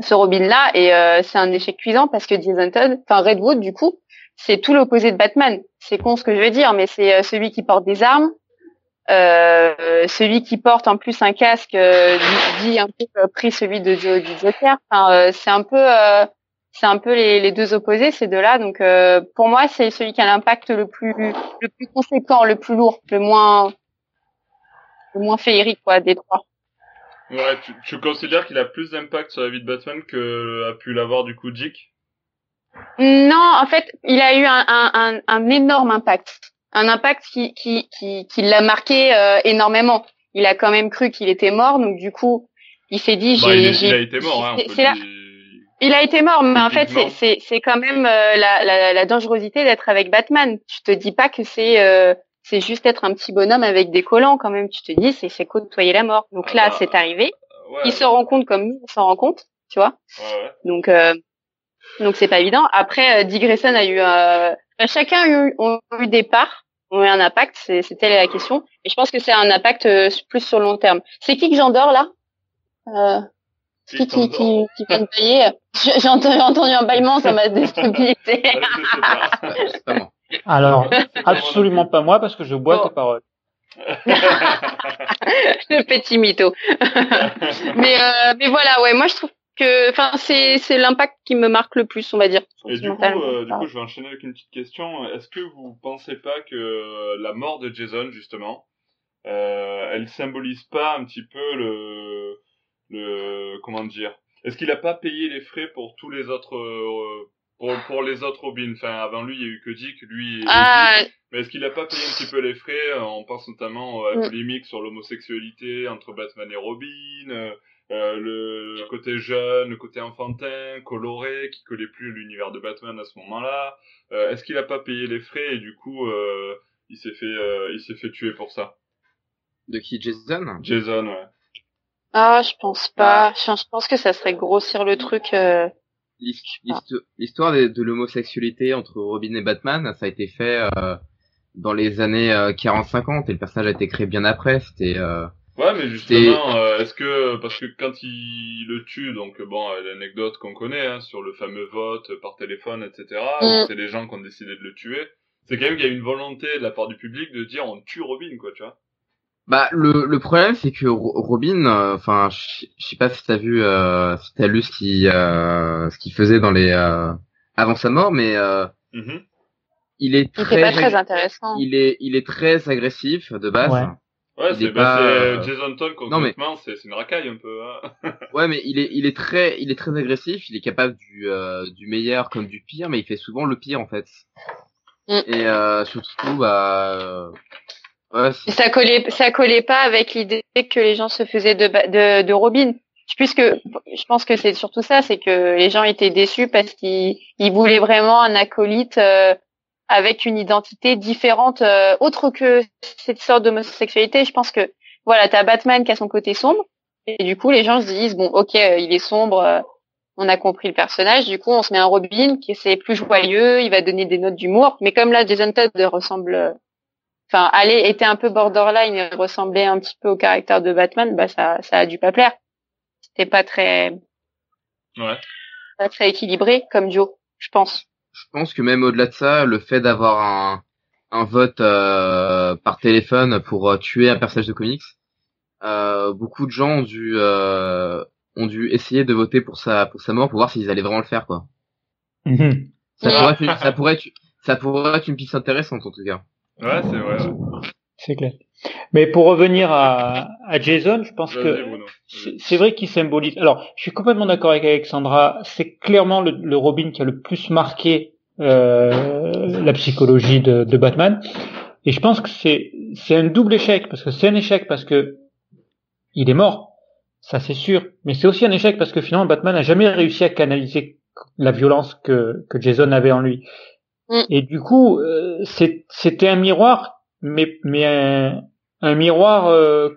ce Robin-là, et euh, c'est un échec cuisant parce que Jason Todd, enfin Redwood du coup, c'est tout l'opposé de Batman. C'est con ce que je veux dire, mais c'est euh, celui qui porte des armes, euh, celui qui porte en plus un casque euh, dit, un peu pris celui de, du Joker. Enfin, c'est un peu c'est un peu les, les, deux opposés ces deux-là. Donc pour moi, c'est celui qui a l'impact le plus le plus conséquent, le plus lourd, le moins le moins féerique quoi des trois. Ouais, tu, tu considères qu'il a plus d'impact sur la vie de Batman que a pu l'avoir du coup Dick? Non, en fait, il a eu un, un, un, énorme impact. Un impact qui, qui, qui, qui l'a marqué euh, énormément. Il a quand même cru qu'il était mort, donc du coup, il s'est dit... Bah, il, il, a été mort, hein, Il a été mort, mais en fait, c'est, c'est, quand même euh, la, la, la, dangerosité d'être avec Batman. Tu te dis pas que c'est euh, c'est juste être un petit bonhomme avec des collants quand même. Tu te dis, c'est, c'est côtoyer la mort. Donc ah là, bah, c'est arrivé. il se rend compte comme nous, on s'en rend compte, tu vois. Donc, euh, donc c'est pas évident. Après, euh, Dick Grayson a eu, euh, bah, chacun a eu, ont eu des parts, ont eu un impact. C'est, c'était la question. Et je pense que c'est un impact euh, plus sur le long terme. C'est qui que j'endors là? Euh, qui, qui, qui, qui vient de payer? J'ai entendu, entendu un bâillement, ça m'a déstabilisé. Alors, absolument pas moi parce que je bois tes paroles. le petit mytho. mais euh, mais voilà, ouais, moi je trouve que enfin c'est c'est l'impact qui me marque le plus, on va dire. Et du coup, euh, du coup, je vais enchaîner avec une petite question. Est-ce que vous pensez pas que la mort de Jason justement, euh, elle symbolise pas un petit peu le le comment dire? Est-ce qu'il a pas payé les frais pour tous les autres euh, pour, pour les autres Robin. Enfin, avant lui, il y a eu que Dick, lui et ah. Mais est-ce qu'il a pas payé un petit peu les frais On pense notamment à la mm. polémique sur l'homosexualité entre Batman et Robin, euh, le côté jeune, le côté enfantin, coloré, qui collait plus à l'univers de Batman à ce moment-là. Euh, est-ce qu'il a pas payé les frais et du coup, euh, il s'est fait, euh, il s'est fait tuer pour ça? De qui, Jason? Jason, ouais. Ah, je pense pas. Je, je pense que ça serait grossir le truc. Euh, l'histo- L'histoire de, de l'homosexualité entre Robin et Batman, ça a été fait euh, dans les années euh, 40-50 et le personnage a été créé bien après. C'était euh, Ouais, mais justement, euh, est-ce que parce que quand il le tue, donc bon, euh, l'anecdote qu'on connaît hein, sur le fameux vote par téléphone, etc. où Mm. c'est les gens qui ont décidé de le tuer. C'est quand même qu'il y a une volonté de la part du public de dire on tue Robin, quoi, tu vois. Bah le, le problème c'est que Ro- Robin, euh, enfin je je sais pas si t'as vu, euh, si t'as lu ce qu'il euh, ce qu'il faisait dans les euh, avant sa mort, mais euh, Mhm. il est très, pas très intéressant. il est il est très agressif de base. Ouais. Ouais, Il c'est est bah, pas, c'est, euh, Jason Todd non, mais- concrètement, c'est c'est une racaille un peu. Hein. Ouais, mais il est il est très il est très agressif. Il est capable du euh, du meilleur comme du pire, mais il fait souvent le pire en fait. Mm. Et euh, surtout bah euh, Ça collait, ça collait pas avec l'idée que les gens se faisaient de, de, Robin. Puisque je pense que c'est surtout ça, c'est que les gens étaient déçus parce qu'ils ils voulaient vraiment un acolyte euh, avec une identité différente, euh, autre que cette sorte d'homosexualité. Je pense que voilà, t'as Batman qui a son côté sombre, et du coup les gens se disent bon, ok, euh, il est sombre, on a compris le personnage, du coup on se met un Robin qui c'est plus joyeux, il va donner des notes d'humour, mais comme là Jason Todd ressemble enfin aller était un peu borderline et ressemblait un petit peu au caractère de Batman, bah ça ça a dû pas plaire. C'était pas très Ouais. pas très équilibré comme Joe, je pense. je pense que même au-delà de ça, le fait d'avoir un un vote euh, par téléphone pour euh, tuer un personnage de comics, euh, beaucoup de gens ont dû euh, ont dû essayer de voter pour sa pour sa mort pour voir s'ils allaient vraiment le faire quoi. Mhm. Ça pourrait être ça pourrait être ça pourrait être une piste intéressante en tout cas. Ouais, c'est vrai. Ouais. C'est clair. Mais pour revenir à, à Jason, je pense que c'est vrai qu'il symbolise. Alors, je suis complètement d'accord avec Alexandra. C'est clairement le, le Robin qui a le plus marqué euh, la psychologie de, de Batman. Et je pense que c'est c'est un double échec parce que c'est un échec parce que il est mort, ça c'est sûr. Mais c'est aussi un échec parce que finalement Batman n'a jamais réussi à canaliser la violence que que Jason avait en lui. Mm. Et du coup, euh, c'était un miroir, mais mais un, un miroir euh,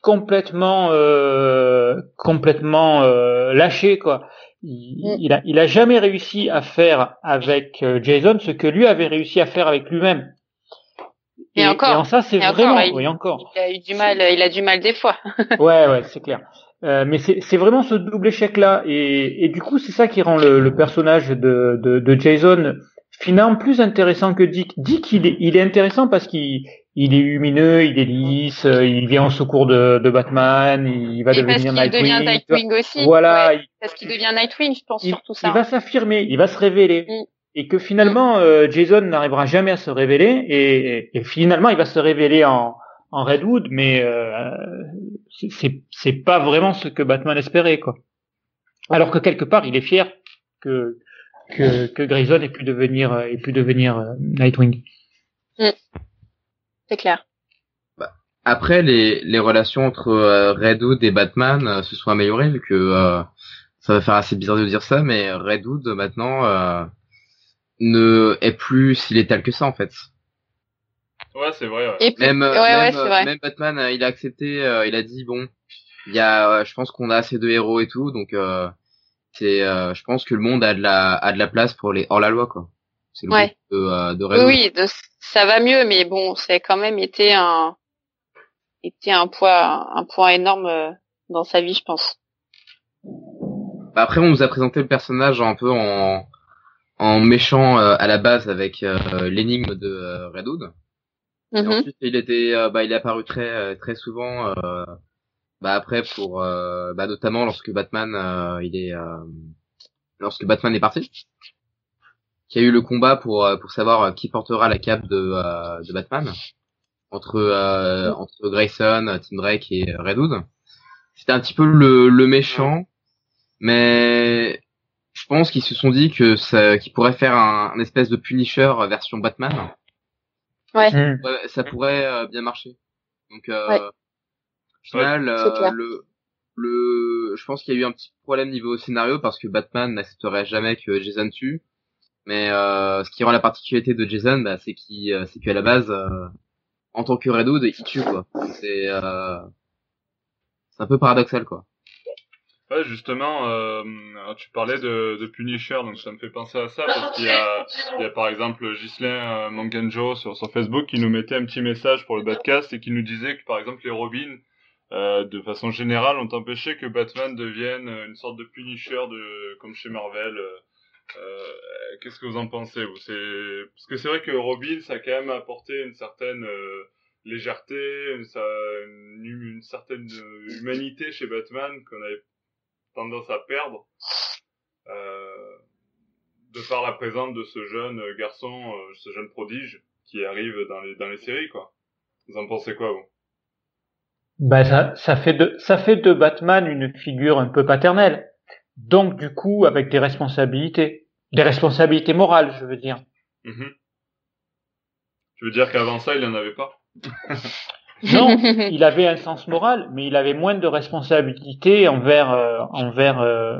complètement euh, complètement euh, lâché quoi. Il, Mm. il a il a jamais réussi à faire avec Jason ce que lui avait réussi à faire avec lui-même. Et encore. en ça c'est Et encore, vraiment il- oui encore. Il a eu du mal, il a du mal des fois. Ouais ouais c'est clair. Euh, mais c'est c'est vraiment ce double échec là et, et du coup c'est ça qui rend le, le personnage de, de de Jason finalement plus intéressant que Dick. Dick il est il est intéressant parce qu'il il est lumineux, il est lisse, euh, il vient en secours de, de Batman, il va Et devenir Nightwing. aussi. Voilà, ouais, il- parce qu'il devient Nightwing, je pense il, surtout il ça. va s'affirmer, il va se révéler. Mm. Et que finalement, euh, Jason n'arrivera jamais à se révéler. Et, et finalement, il va se révéler en, en Redwood, mais euh, c'est pas vraiment ce que Batman espérait, quoi. Alors que quelque part, il est fier que que, que Grayson ait pu devenir ait pu devenir euh, Nightwing. C'est clair. Après, les, les relations entre euh, Red Hood et Batman euh, se sont améliorées vu que euh, ça va faire assez bizarre de dire ça, mais Red Hood maintenant euh, ne est plus si létal que ça en fait. Ouais, c'est vrai. Ouais. Et puis, Même, ouais, ouais, même, vrai. même Batman, euh, il a accepté, euh, il a dit bon, il y a, euh, je pense qu'on a assez de héros et tout, donc euh, c'est, euh, je pense que le monde a de la, a de la place pour les hors la loi quoi. C'est le Ouais. de, euh, de Oui, de- ça va mieux, mais bon, c'est quand même été un, été un poids, un point énorme euh, dans sa vie, je pense. Bah, Après, on nous a présenté le personnage un peu en, en méchant euh, à la base avec euh, l'énigme de euh, Red Hood. Et Mhm. ensuite, il était, bah, il est apparu très, très souvent. Bah après, pour, euh, bah, notamment lorsque Batman, euh, il est, euh, lorsque Batman est parti, qu'il y a eu le combat pour, euh, pour savoir euh, qui portera la cape de, euh, de Batman entre, euh, entre Grayson, Tim Drake et Red Hood. C'était un petit peu le, le méchant, mais je pense qu'ils se sont dit que ça, qu'ils pourraient faire un, un espèce de Punisher version Batman. Ouais, ça pourrait euh, bien marcher. Donc, euh, Ouais. Au final, c'est euh, le, le, je pense qu'il y a eu un petit problème niveau scénario parce que Batman n'accepterait jamais que Jason tue. Mais euh, ce qui rend la particularité de Jason, bah, c'est qu'il, euh, c'est qu'à la base, euh, en tant que Red Hood, il tue quoi. C'est, euh, c'est c'est un peu paradoxal quoi. Ouais, justement, euh, tu parlais de, de Punisher, donc ça me fait penser à ça, parce qu'il y a, il y a par exemple Ghislain euh, Manganjo sur, sur Facebook qui nous mettait un petit message pour le podcast et qui nous disait que par exemple les Robins, euh, de façon générale, ont empêché que Batman devienne une sorte de Punisher de, comme chez Marvel. Euh, euh Qu'est-ce que vous en pensez vous? Parce que c'est vrai que Robin, ça a quand même apporté une certaine euh, légèreté, une, une, certaine humanité chez Batman qu'on avait tendance à perdre euh, de par la présence de ce jeune garçon, euh, ce jeune prodige qui arrive dans les dans les séries quoi. Vous en pensez quoi vous? Ben ça ça fait de ça fait de Batman une figure un peu paternelle. Donc du coup avec des responsabilités, des responsabilités morales, je veux dire. Mmh. Tu veux dire qu'avant ça il en avait pas? Non, il avait un sens moral, mais il avait moins de responsabilité envers euh, envers euh,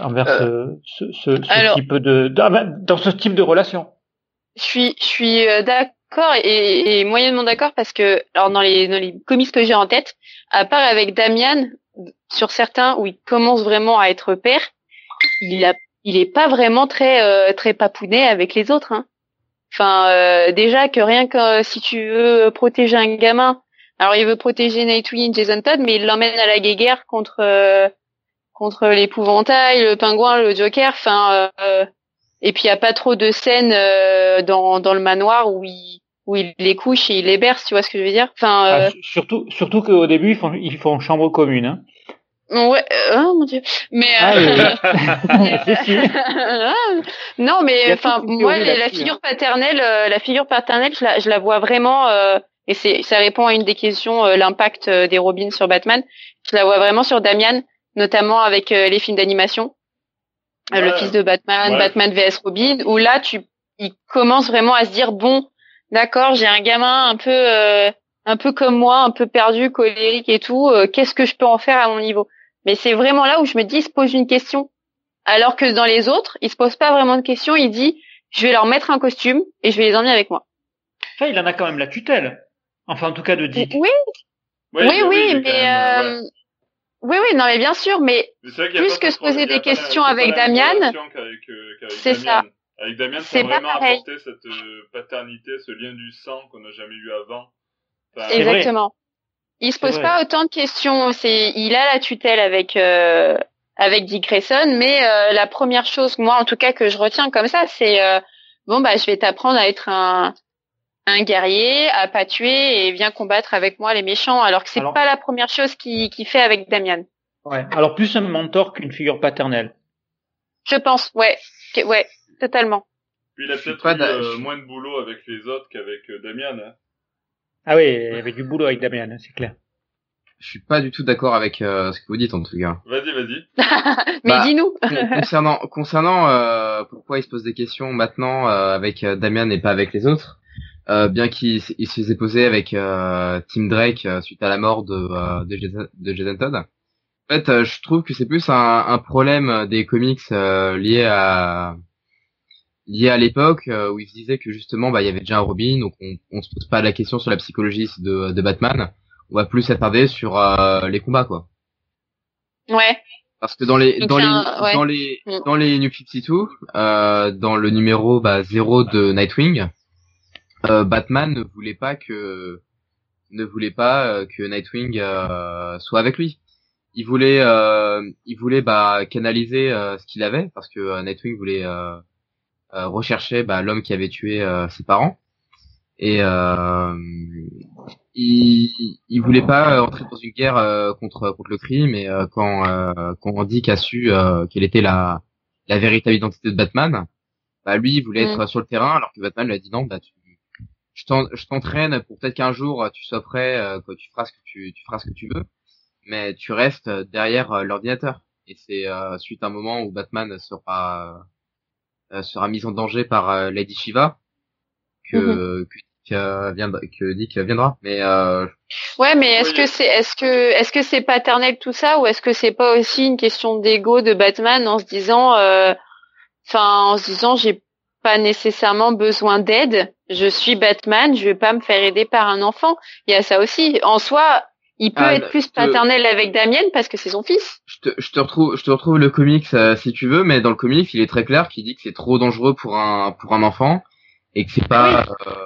envers euh, ce, ce, ce type de, dans ce type de relation. Je suis je suis euh, d'accord et, et, moyennement d'accord parce que alors dans les dans les comics que j'ai en tête, à part avec Damian sur certains où il commence vraiment à être père, il a il est pas vraiment très très papounet avec les autres. Hein. Enfin, euh, déjà que rien que euh, si tu veux protéger un gamin, alors il veut protéger Nightwing, Jason Todd, mais il l'emmène à la guéguerre contre euh, contre l'épouvantail, le pingouin, le Joker. Enfin, et puis il y a pas trop de scènes dans dans le manoir où il où il les couche et il les berce, tu vois ce que je veux dire? Enfin, ah, surtout surtout qu'au début ils font ils font chambre commune. Hein. Ouais, euh, oh mon dieu. Mais ah, euh, non, mais enfin moi la, figure paternelle, euh, la figure paternelle, je la, je la vois vraiment et c'est ça répond à une des questions l'impact des Robins sur Batman. Je la vois vraiment sur Damian, notamment avec les films d'animation, le fils de Batman, Batman vs Robin, où là tu il commence vraiment à se dire bon, d'accord, j'ai un gamin un peu un peu comme moi, un peu perdu, colérique et tout. Qu'est-ce que je peux en faire à mon niveau? Mais c'est vraiment là où je me dis, il se pose une question. Alors que dans les autres, il se pose pas vraiment de questions. Il dit, je vais leur mettre un costume et je vais les emmener avec moi. Enfin, il en a quand même la tutelle. Enfin, en tout cas, de Dick. Oui. Oui, oui, mais, euh... oui, oui, non, mais bien sûr, mais, plus que se poser des questions avec Damian, c'est ça. Avec Damian, c'est vraiment apporter cette euh, paternité, ce lien du sang qu'on n'a jamais eu avant. Exactement. Il se pose pas autant de questions. C'est, il a la tutelle avec euh, avec Dick Grayson, mais euh, la première chose, moi en tout cas que je retiens comme ça, c'est euh, bon bah je vais t'apprendre à être un un guerrier, à pas tuer et viens combattre avec moi les méchants. Alors que c'est pas la première chose qu'il qui fait avec Damian. Ouais. Alors plus un mentor qu'une figure paternelle. Je pense. Ouais. Ouais. Totalement. Puis il a peut-être moins de boulot avec les autres qu'avec Damian. Hein. Ah oui, il y avait du boulot avec Damien, hein, c'est clair. Je suis pas du tout d'accord avec euh, ce que vous dites en tout cas. Vas-y, vas-y. Mais bah, dis-nous. concernant concernant euh, pourquoi il se pose des questions maintenant euh, avec Damien et pas avec les autres, bien qu'il il se faisait poser avec Tim Drake suite à la mort de de, Jason, de Jason Todd. En fait, je trouve que c'est plus un, un, problème des comics lié à lié à l'époque euh, où il se disait que justement bah il y avait déjà un Robin donc on, on se pose pas la question sur la psychologie de, de Batman. On va plus s'attarder sur euh, les combats quoi. Ouais. Parce que dans les dans, les, dans les mm. dans les New 52 euh, dans le numéro bah 0 de Nightwing euh, Batman ne voulait pas que ne voulait pas euh, que Nightwing soit avec lui. Il voulait il voulait bah canaliser ce qu'il avait parce que Nightwing voulait euh, recherchait bah, l'homme qui avait tué euh, ses parents. Et euh, il, il voulait pas entrer dans une guerre contre contre le crime. Et quand quand Dick a su quelle était la la véritable identité de Batman bah lui il voulait être mm. sur le terrain alors que Batman lui a dit non bah tu je t'entraîne pour peut-être qu'un jour tu sois prêt que tu feras ce que tu tu feras ce que tu veux mais tu restes derrière l'ordinateur. Et c'est suite à un moment où Batman sera euh, sera mise en danger par euh, Lady Shiva que, mm que, viendra, que Dick viendra. Mais euh... ouais, mais est-ce que c'est est-ce que est-ce que c'est paternel tout ça ou est-ce que c'est pas aussi une question d'ego de Batman en se disant, euh, enfin en se disant j'ai pas nécessairement besoin d'aide, je suis Batman, je vais pas me faire aider par un enfant. Il y a ça aussi. En soi, Il peut Ah, être plus je te- paternel avec Damien parce que c'est son fils. Je te, je te retrouve, je te retrouve le comics euh, si tu veux, mais dans le comics, il est très clair qu'il dit que c'est trop dangereux pour un pour un enfant et que c'est pas, euh,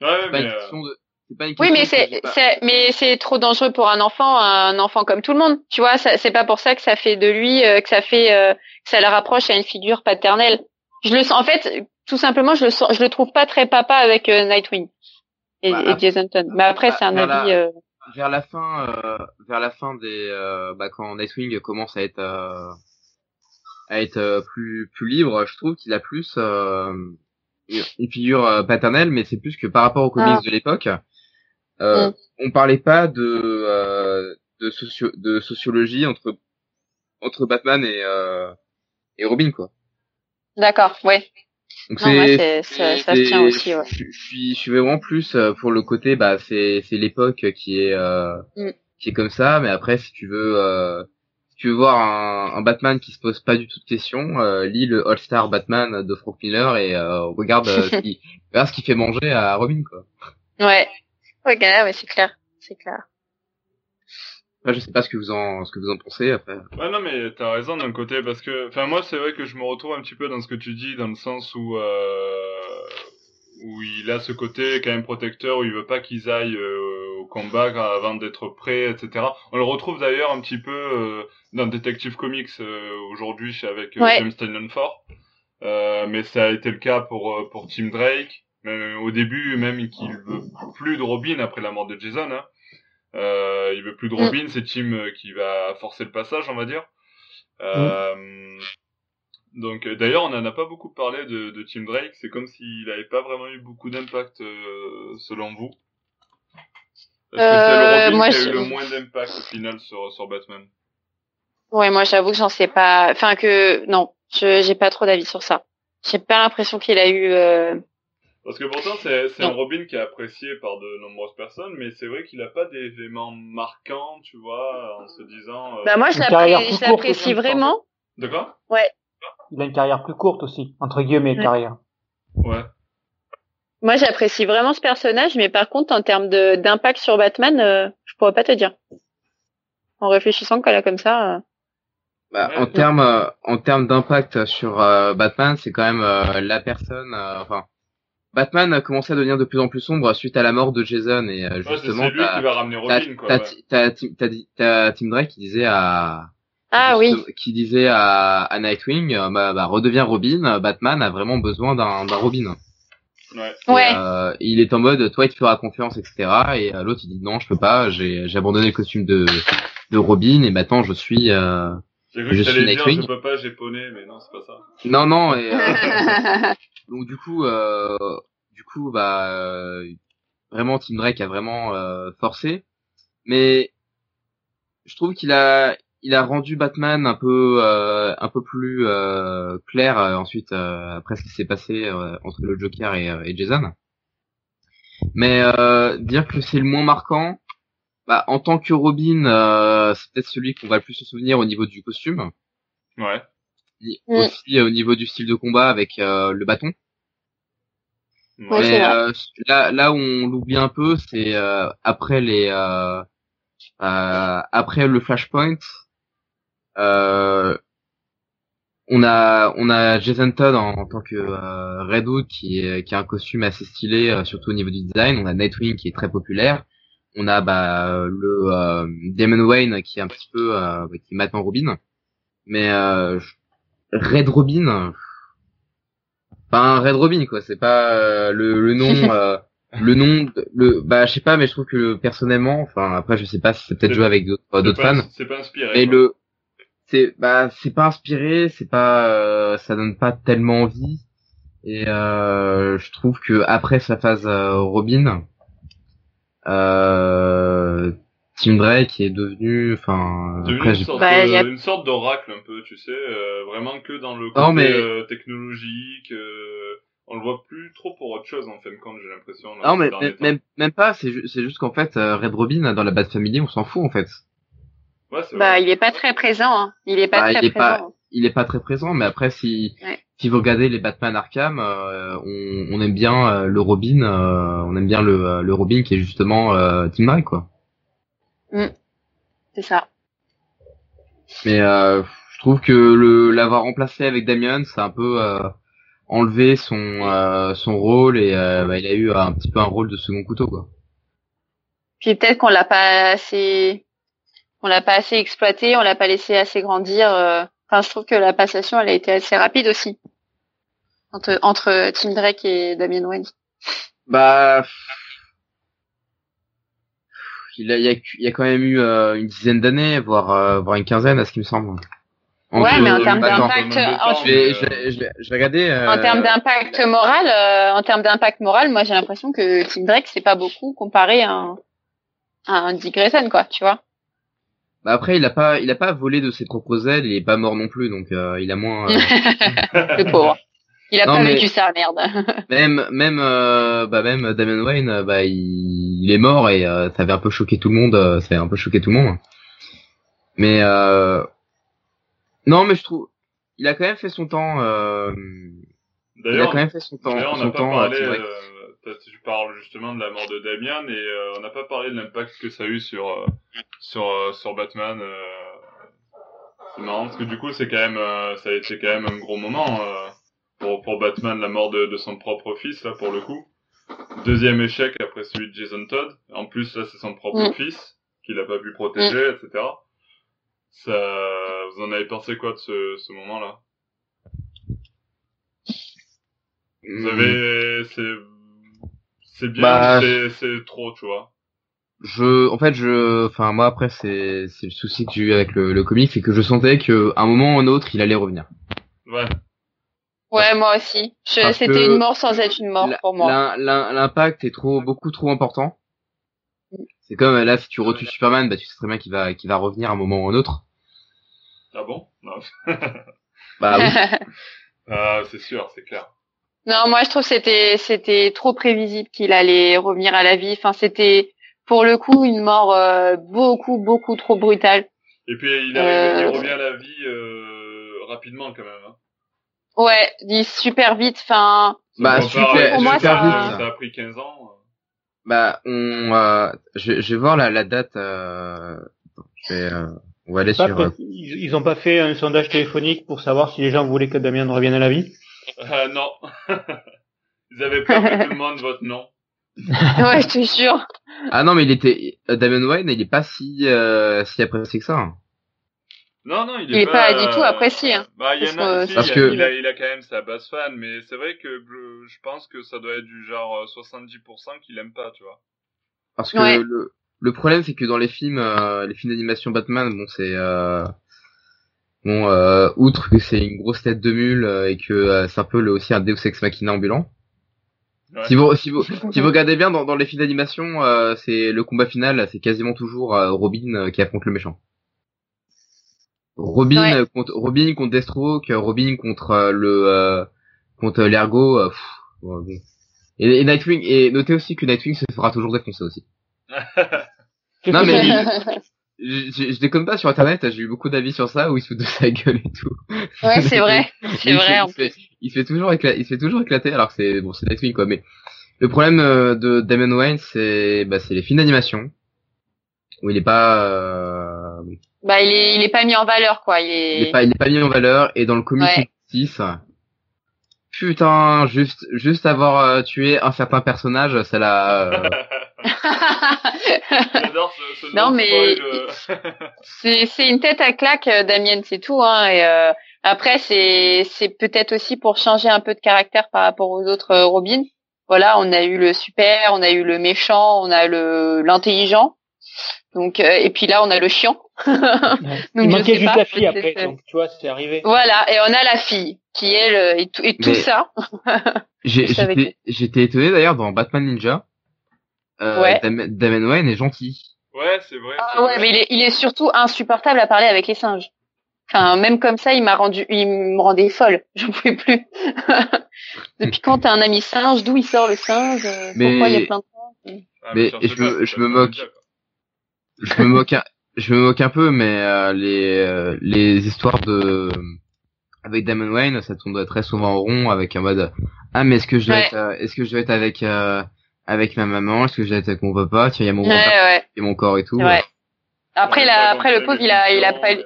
Ouais, c'est pas mais une euh, question de, c'est pas une Oui, question mais de- c'est, mais c'est trop dangereux pour un enfant, un enfant comme tout le monde. Tu vois, ça, c'est pas pour ça que ça fait de lui, euh, que ça fait, euh, que ça le rapproche à une figure paternelle. Je le sens, en fait, tout simplement, je le sens, je le trouve pas très papa avec euh, Nightwing et, Bah, et Jason Todd. Mais après, bah, c'est un voilà. avis. Vers la fin, euh, vers la fin des, euh, bah, quand Nightwing commence à être, euh, à être plus plus libre, je trouve qu'il a plus une figure paternelle, mais c'est plus que par rapport aux comics Ah. de l'époque. Mm. On parlait pas de de, socio de sociologie entre entre Batman et et Robin quoi. D'accord, ouais. Donc Non, ouais, c'est- ça- ça se tient aussi, ouais. Je, suis, je suis vraiment plus euh, pour le côté, bah c'est, c'est l'époque qui est, euh, Mm. qui est comme ça. Mais après, si tu veux, euh, si tu veux voir un, un Batman qui se pose pas du tout de questions, euh, lis le All Star Batman de Frank Miller et euh, regarde, euh, ce qui, regarde ce fait manger à Robin quoi. Ouais. Ouais, c'est clair, c'est clair. Après, je sais pas ce que vous en, ce que vous en pensez après. Ouais, non, mais t'as raison d'un côté, parce que, enfin, moi, c'est vrai que je me retrouve un petit peu dans ce que tu dis, dans le sens où, euh, où il a ce côté quand même protecteur, où il veut pas qu'ils aillent euh, au combat avant d'être prêts, etc. On le retrouve d'ailleurs un petit peu euh, dans Detective Comics euh, aujourd'hui chez- avec euh, Ouais. James Tynion Ford. Euh, mais ça a été le cas pour euh, pour Tim Drake. Au début, même qu'il veut plus de Robin après la mort de Jason. Hein. Euh, il veut plus de Mm. Robin, c'est Tim euh, qui va forcer le passage, on va dire. Euh, Donc, euh, d'ailleurs, on n'en a pas beaucoup parlé de, de Tim Drake. C'est comme s'il n'avait pas vraiment eu beaucoup d'impact, euh, selon vous. Que c'est Euh, le Robin moi, qui a je- eu le moins d'impact au final sur, sur Batman? Ouais, moi, j'avoue que j'en sais pas. Enfin, que non, je j'ai pas trop d'avis sur ça. J'ai pas l'impression qu'il a eu. Parce que pourtant, c'est c'est un. Robin qui est apprécié par de nombreuses personnes, mais c'est vrai qu'il n'a pas d'événements marquants, tu vois, en se disant... euh, Bah moi, je l'apprécie vraiment. De quoi? Il a une carrière plus courte aussi, entre guillemets, Ouais. carrière. Ouais. Moi, j'apprécie vraiment ce personnage, mais par contre, en termes de d'impact sur Batman, euh, je pourrais pas te dire. En réfléchissant qu'elle a comme ça. euh, Bah, Ouais. en termes, euh, en termes d'impact sur euh, Batman, c'est quand même euh, la personne. euh, enfin, Batman a commencé à devenir de plus en plus sombre suite à la mort de Jason et euh, Ouais, c'est justement, c'est lui t'as- qui va ramener t'as Robin, quoi. t'as- ouais. t'as Tim- t'as dit- t'as Tim Drake qui disait à Ah oui. qui disait à, à Nightwing, euh, bah, bah, redeviens Robin. Batman a vraiment besoin d'un d'un Robin. Ouais. Et, Ouais. euh, il est en mode, toi, il te fera confiance, etc. Et euh, l'autre, il dit non, je peux pas. J'ai j'ai abandonné le costume de de Robin et maintenant je suis. euh, J'ai Je que suis t'allais dire Nightwing. je peux pas japonais, mais non, c'est pas ça. Non, non. Et, euh, Donc du coup, euh, du coup, bah euh, vraiment Tim Drake a vraiment euh, forcé, mais je trouve qu'il a il a rendu Batman un peu euh, un peu plus euh, clair euh, ensuite euh, après ce qui s'est passé euh, entre le Joker et, euh, et Jason. Mais euh, dire que c'est le moins marquant, bah en tant que Robin, euh, c'est peut-être celui qu'on va le plus se souvenir au niveau du costume, Ouais. et Mm. aussi euh, au niveau du style de combat avec euh, le bâton. Ouais, Mais euh, là, là où on l'oublie un peu, c'est euh, après les, euh, euh, après le Flashpoint, euh, on a, on a Jason Todd en, en tant que euh, Red Hood qui est, qui a un costume assez stylé, euh, surtout au niveau du design. On a Nightwing qui est très populaire. On a bah, le euh, Damon Wayne qui est un petit peu, euh, qui est maintenant Robin. Mais euh, Red Robin, pas un Red Robin quoi c'est pas euh, le, le nom euh, le nom de- le bah je sais pas mais je trouve que personnellement enfin après je sais pas si c'est peut-être joué avec d'autres fans C'est pas inspiré. mais quoi. le c'est bah c'est pas inspiré c'est pas euh, ça donne pas tellement envie et euh, je trouve que après sa phase euh, Robin euh, Tim Drake est devenu enfin Devenu après une sorte, Bah, de- y a- une sorte d'oracle un peu, tu sais, euh, vraiment que dans le côté Non, mais- euh, technologique. euh, on le voit plus trop pour autre chose en fin de compte, j'ai l'impression. non mais même, pas c'est ju- c'est juste qu'en fait euh, Red Robin dans la Bat Family on s'en fout en fait Ouais, Bah, vrai. il est pas très présent. Hein. Il est pas Bah, très il est pas- présent. il est pas très présent, mais après si Ouais. si vous regardez les Batman Arkham, euh, on, on aime bien euh, le Robin, euh, on aime bien le, euh, le Robin qui est justement euh, Tim Drake quoi. C'est ça. Mais euh, je trouve que le l'avoir remplacé avec Damien, a un peu euh, enlevé son euh, son rôle et euh, bah, il a eu un petit peu un rôle de second couteau quoi. Puis peut-être qu'on l'a pas assez, on l'a pas assez exploité, on l'a pas laissé assez grandir. euh. Enfin, je trouve que la passation, elle a été assez rapide aussi entre entre Tim Drake et Damien Wayne. Bah il y a, il y quand même eu euh, une dizaine d'années, voire euh, voire une quinzaine à ce qui me semble. Ouais, mais en termes d'impact, en- Je En termes d'impact moral, euh, en termes d'impact moral, moi j'ai l'impression que Tim Drake c'est pas beaucoup comparé à un, à un Dick Grayson, quoi, tu vois. Bah après, il a pas, il a pas volé de ses propres ailes, il est pas mort non plus, donc euh, il a moins. euh, Le pauvre. Il a Non, pas mais- vécu ça, merde. même, même, euh, bah même Damien Wayne, euh, bah il, il est mort et euh, ça avait un peu choqué tout le monde, euh, ça avait un peu choqué tout le monde. Mais euh, non, mais je trouve, il a quand même fait son temps. Euh, il a quand même fait son temps. d'ailleurs, on son n'a pas temps, parlé, tu parles justement de la mort de Damien, et euh, on n'a pas parlé de l'impact que ça a eu sur, sur, sur Batman. euh. C'est marrant parce que du coup, c'est quand même, euh, ça a été quand même un gros moment euh, pour, pour Batman, la mort de, de son propre fils, là, pour le coup. Deuxième échec après celui de Jason Todd. En plus, là, c'est son propre Mm. fils qu'il a pas pu protéger, etc. Ça, vous en avez pensé quoi de ce, ce moment-là? Vous Hmm. avez, c'est, c'est bien, Bah, c'est, c'est trop, tu vois? je en fait je enfin moi après c'est c'est le souci que j'ai eu avec le, le comic c'est que je sentais que à un moment ou un autre il allait revenir Ouais. Ouais, moi aussi. C'était une mort sans être une mort pour moi. l'im- l'im- l'impact est trop beaucoup trop important c'est comme là si tu retues Superman bah tu sais très bien qu'il va qu'il va revenir à un moment ou un autre Ah bon? Non. bah oui. Ah, c'est sûr, c'est clair. non, moi je trouve que c'était c'était trop prévisible qu'il allait revenir à la vie. Enfin, c'était pour le coup une mort euh, beaucoup beaucoup trop brutale. Et puis, il arrive, il Euh. revient à la vie, euh, rapidement, quand même, hein. Ouais, dit super vite. Enfin, Bah, super- pour moi, ça- euh, ça a pris 15 ans. euh. Bah, on, euh, je, je vais voir la, la date. Euh, je vais, euh, on va aller Pas sur. euh, ils, ils ont pas fait un sondage téléphonique pour savoir si les gens voulaient que Damien revienne à la vie? Ah, non. Ils avaient peur que tout le monde vote non. ouais, je te jure. Ah non, mais il était euh, Damien Wayne, il est pas si euh, si apprécié que ça. Non, non, il Il est, pas du tout apprécié, hein. Bah, il y en a, Parce que- si, Parce il, que- il a, il a quand même sa base fan, mais c'est vrai que je, je pense que ça doit être du genre euh, 70% qu'il aime pas, tu vois. Parce que Ouais. le, le problème, c'est que dans les films, euh, les films d'animation Batman, bon, c'est euh, bon, euh, outre que c'est une grosse tête de mule euh, et que euh, c'est un peu le, aussi un Deus ex machina ambulant. Ouais. Si vous si vous si vous regardez bien dans, dans les films d'animation, euh, c'est le combat final, c'est quasiment toujours euh, Robin euh, qui affronte le méchant. Robin Ouais. euh, contre Robin contre Deathstroke, euh, Robin contre euh, le euh, contre l'Ergo. euh, pff, ouais, bon. Et, et Nightwing et notez aussi que Nightwing se fera toujours défoncer aussi. Non, mais Je, je, je déconne pas sur internet, j'ai eu beaucoup d'avis sur ça où il se fout de sa gueule et tout. ouais, c'est vrai. C'est il vrai. Se en fait, il, se fait, il se fait toujours éclater, il se fait toujours éclater alors que c'est bon, c'est Nightwing quoi. Mais le problème de Damon Wayne, c'est bah, c'est les films d'animation où il est pas, euh, Bah, il est, il est pas mis en valeur, quoi. Il est. il est pas, il est pas mis en valeur et dans le comic Ouais. 6 Putain, juste, juste avoir euh, tué un certain personnage, ça l'a. euh, J'adore ce, ce Non, mais- c'est, c'est une tête à claque, euh, Damien, c'est tout. Hein, et euh, après, c'est, c'est peut-être aussi pour changer un peu de caractère par rapport aux autres Robin. Voilà, on a eu le super, on a eu le méchant, on a le l'intelligent. Donc, euh, et puis là, on a le chiant. il Donc, je manquait juste pas, la fille après, donc tu vois, c'est arrivé. Voilà, et on a la fille qui elle euh, et tout, et tout ça. J'étais j'étais étonné d'ailleurs dans Batman Ninja. Euh, Ouais. Dam- Damon Wayne est gentil. Ouais, c'est vrai. Ah ouais, vrai. mais il est, il est surtout insupportable à parler avec les singes. Enfin, même comme ça, il m'a rendu, il me rendait folle. Je pouvais plus. Depuis quand t'as un ami singe, d'où il sort le singe? Euh, Mais- Pourquoi il y a plein de singes? Ah, mais j'en je me- je moque. Ninja. Je me moque un, je me moque un peu mais euh, les euh, les histoires de avec Damon Wayne ça tourne très souvent en rond avec un mode ah mais est-ce que je dois Ouais. être euh, est-ce que je dois être avec euh, avec ma maman? Est-ce que je dois être avec mon papa? Tiens il y a mon Ouais, et mon corps et tout. Après, là, après le pauvre, il a, il a pas, il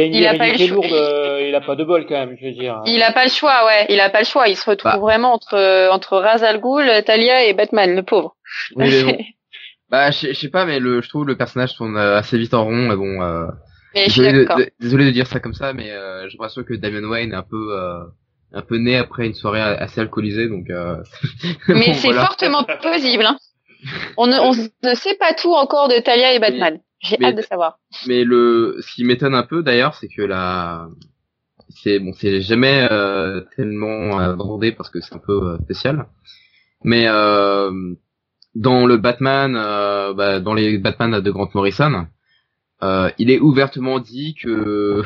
a une Il a pas le choix. lourde, euh, il a pas de bol quand même, je veux dire. il a pas le choix, ouais. Il a pas le choix. Il se retrouve Bah. vraiment entre, entre Ra's al Ghul, Talia et Batman, le pauvre. Oui, mais bon. Bah, je sais- pas, mais le, je trouve le personnage tourne euh, assez vite en rond. Mais bon, euh, Mais je suis désolé, de, désolé de dire ça comme ça, mais euh, j'ai l'impression que Damian Wayne est un peu, euh, un peu né après une soirée assez alcoolisée, donc. Euh... Mais bon, c'est voilà. fortement possible. Hein. On, ne, on ne sait pas tout encore de Talia et Batman. J'ai hâte de savoir. Mais le, ce qui m'étonne un peu d'ailleurs, c'est que la, c'est bon, c'est jamais euh, tellement euh, abordé parce que c'est un peu euh, spécial. Mais euh, dans le Batman, euh, bah, dans les Batman de Grant Morrison, euh, il est ouvertement dit que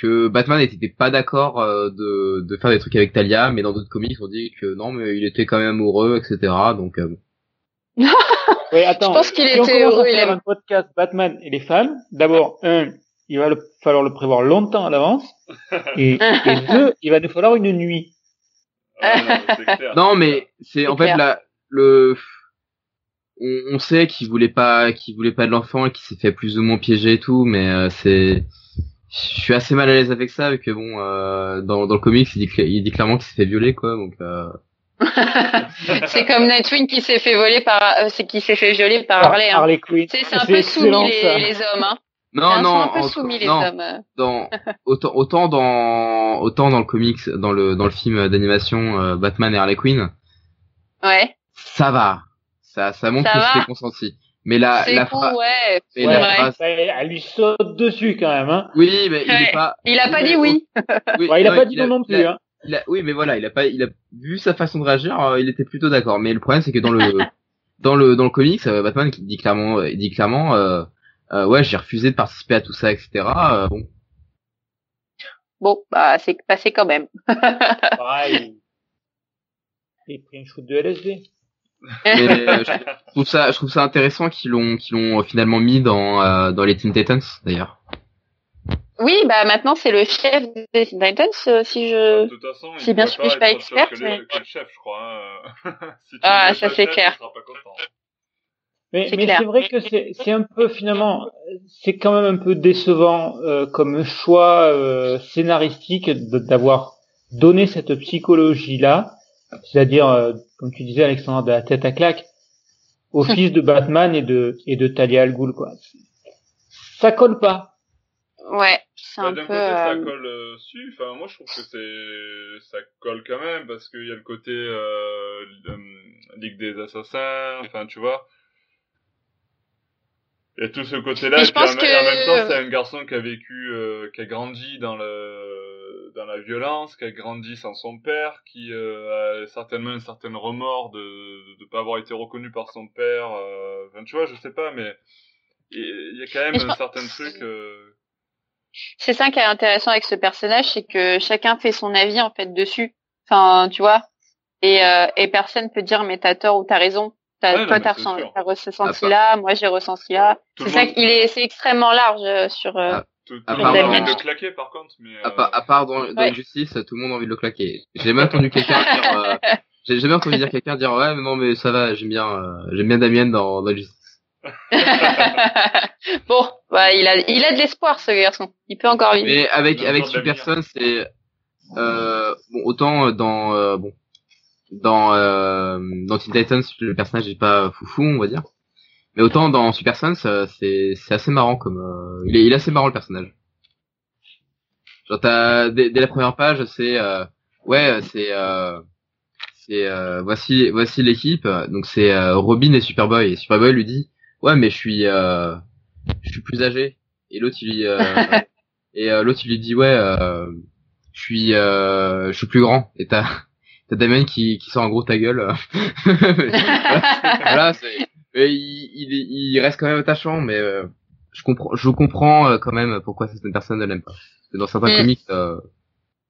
que Batman n'était pas d'accord euh, de, de faire des trucs avec Talia, mais dans d'autres comics on dit que non, mais il était quand même amoureux, etc. Donc euh, Oui, attends. Je pense qu'il si on était commence heureux, à il faire aime- un podcast Batman et les femmes, d'abord, un, il va le- falloir le prévoir longtemps à l'avance, et, et deux, il va nous falloir une nuit. Ah, non, mais c'est en fait la le on, on sait qu'il voulait pas qu'il voulait pas de l'enfant et qu'il s'est fait plus ou moins piéger et tout, mais euh, c'est je suis assez mal à l'aise avec ça, vu que bon euh, dans dans le comics il dit il dit clairement qu'il s'est fait violer quoi, donc euh, c'est comme Nightwing qui s'est fait voler par, euh, c'est qui s'est fait violer par Harley. Hein. Harley Quinn. C'est un peu soumis les, les hommes. Hein. non non un peu en- soumis les non, hommes. euh. dans autant autant dans autant dans le comics dans le dans le film d'animation euh, Batman et Harley Quinn Ouais. ça va ça ça montre Ça que c'était consenti mais la C'est la ouais. Ouais, la phrase- elle lui saute dessus quand même, hein. oui mais il Ouais. est pas Il a pas dit oui. oui, Ouais, il a non, pas dit non non plus, hein. il a- oui, mais voilà, il a pas, il a vu sa façon de réagir, euh, il était plutôt d'accord. Mais le problème, c'est que dans le, dans le, dans le comics, euh, Batman qui dit clairement, il dit clairement, euh, euh, ouais, j'ai refusé de participer à tout ça, etc. Euh, bon, Bon, bah c'est passé quand même. Pareil. Il a pris un shoot de LSD. Mais euh, je trouve ça, je trouve ça intéressant qu'ils l'ont, qu'ils l'ont finalement mis dans, euh, dans les Teen Titans, d'ailleurs. Oui, bah maintenant c'est le chef des Teen Titans, euh, si je. De toute façon, il C'est bien sûr que je suis pas experte, mais- que le chef, je crois. hein. si tu Ah, ça, c'est chef, clair. pas content. Mais, C'est mais clair. c'est vrai que c'est c'est un peu finalement, c'est quand même un peu décevant euh, comme choix euh, scénaristique d'avoir donné cette psychologie-là, c'est-à-dire, euh, comme tu disais Alexandre, de la tête à claque, au fils de Batman et de et de Talia al Ghul, quoi. Ça colle pas. Ouais, c'est Bah, un D'un peu. côté, ça euh, colle euh, dessus. Enfin, moi, je trouve que c'est ça colle quand même parce qu'il y a le côté euh, euh, Ligue des Assassins. Enfin, tu vois. Il y a tout ce côté-là. Et puis en, même- en même que- temps, c'est un garçon qui a vécu, euh, qui a grandi dans le dans la violence, qui a grandi sans son père, qui euh, a certainement un certain remords de de pas avoir été reconnu par son père. euh, Enfin, tu vois, je sais pas, mais il y a quand même un certain truc. euh, C'est ça qui est intéressant avec ce personnage, c'est que chacun fait son avis en fait dessus. Enfin, tu vois. Et, euh, et personne peut dire mais t'as tort ou t'as raison. T'as, Ouais, toi t'as ressenti, ressenti Ah, là, moi j'ai ressenti là. Tout C'est ça qu'il est, c'est extrêmement large sur. euh, Ah, Tout, tout À le part monde a dans- envie de le claquer par contre, mais À, euh, part- à part dans, dans Ouais. Injustice, tout le monde a envie de le claquer. J'ai jamais entendu quelqu'un dire, euh, j'ai jamais entendu dire quelqu'un dire ouais mais non mais ça va, j'aime bien, euh, j'aime bien Damien dans, dans Injustice. bon, bah, il a, il a de l'espoir ce garçon. Il peut encore vivre. Mais avec avec encore de Super l'avenir. Son, c'est euh, bon autant dans euh, bon dans euh, dans Teen Titans le personnage est pas foufou on va dire, mais autant dans Super Sons euh, c'est c'est assez marrant comme euh, il est il est assez marrant le personnage. Genre t'as dès, dès la première page c'est euh, ouais c'est euh, c'est euh, voici voici l'équipe. Donc c'est euh, Robin et Superboy. Et Superboy lui dit ouais mais je suis euh, je suis plus âgé. Et l'autre il euh, et l'autre il lui dit ouais euh, je suis euh, je suis plus grand. Et t'as t'as Damien qui qui sort en gros ta gueule. Voilà, voilà, c'est il, il il reste quand même attachant mais euh, je comprends je comprends euh, quand même pourquoi certaines personnes ne l'aiment pas dans certains Mm. comics euh,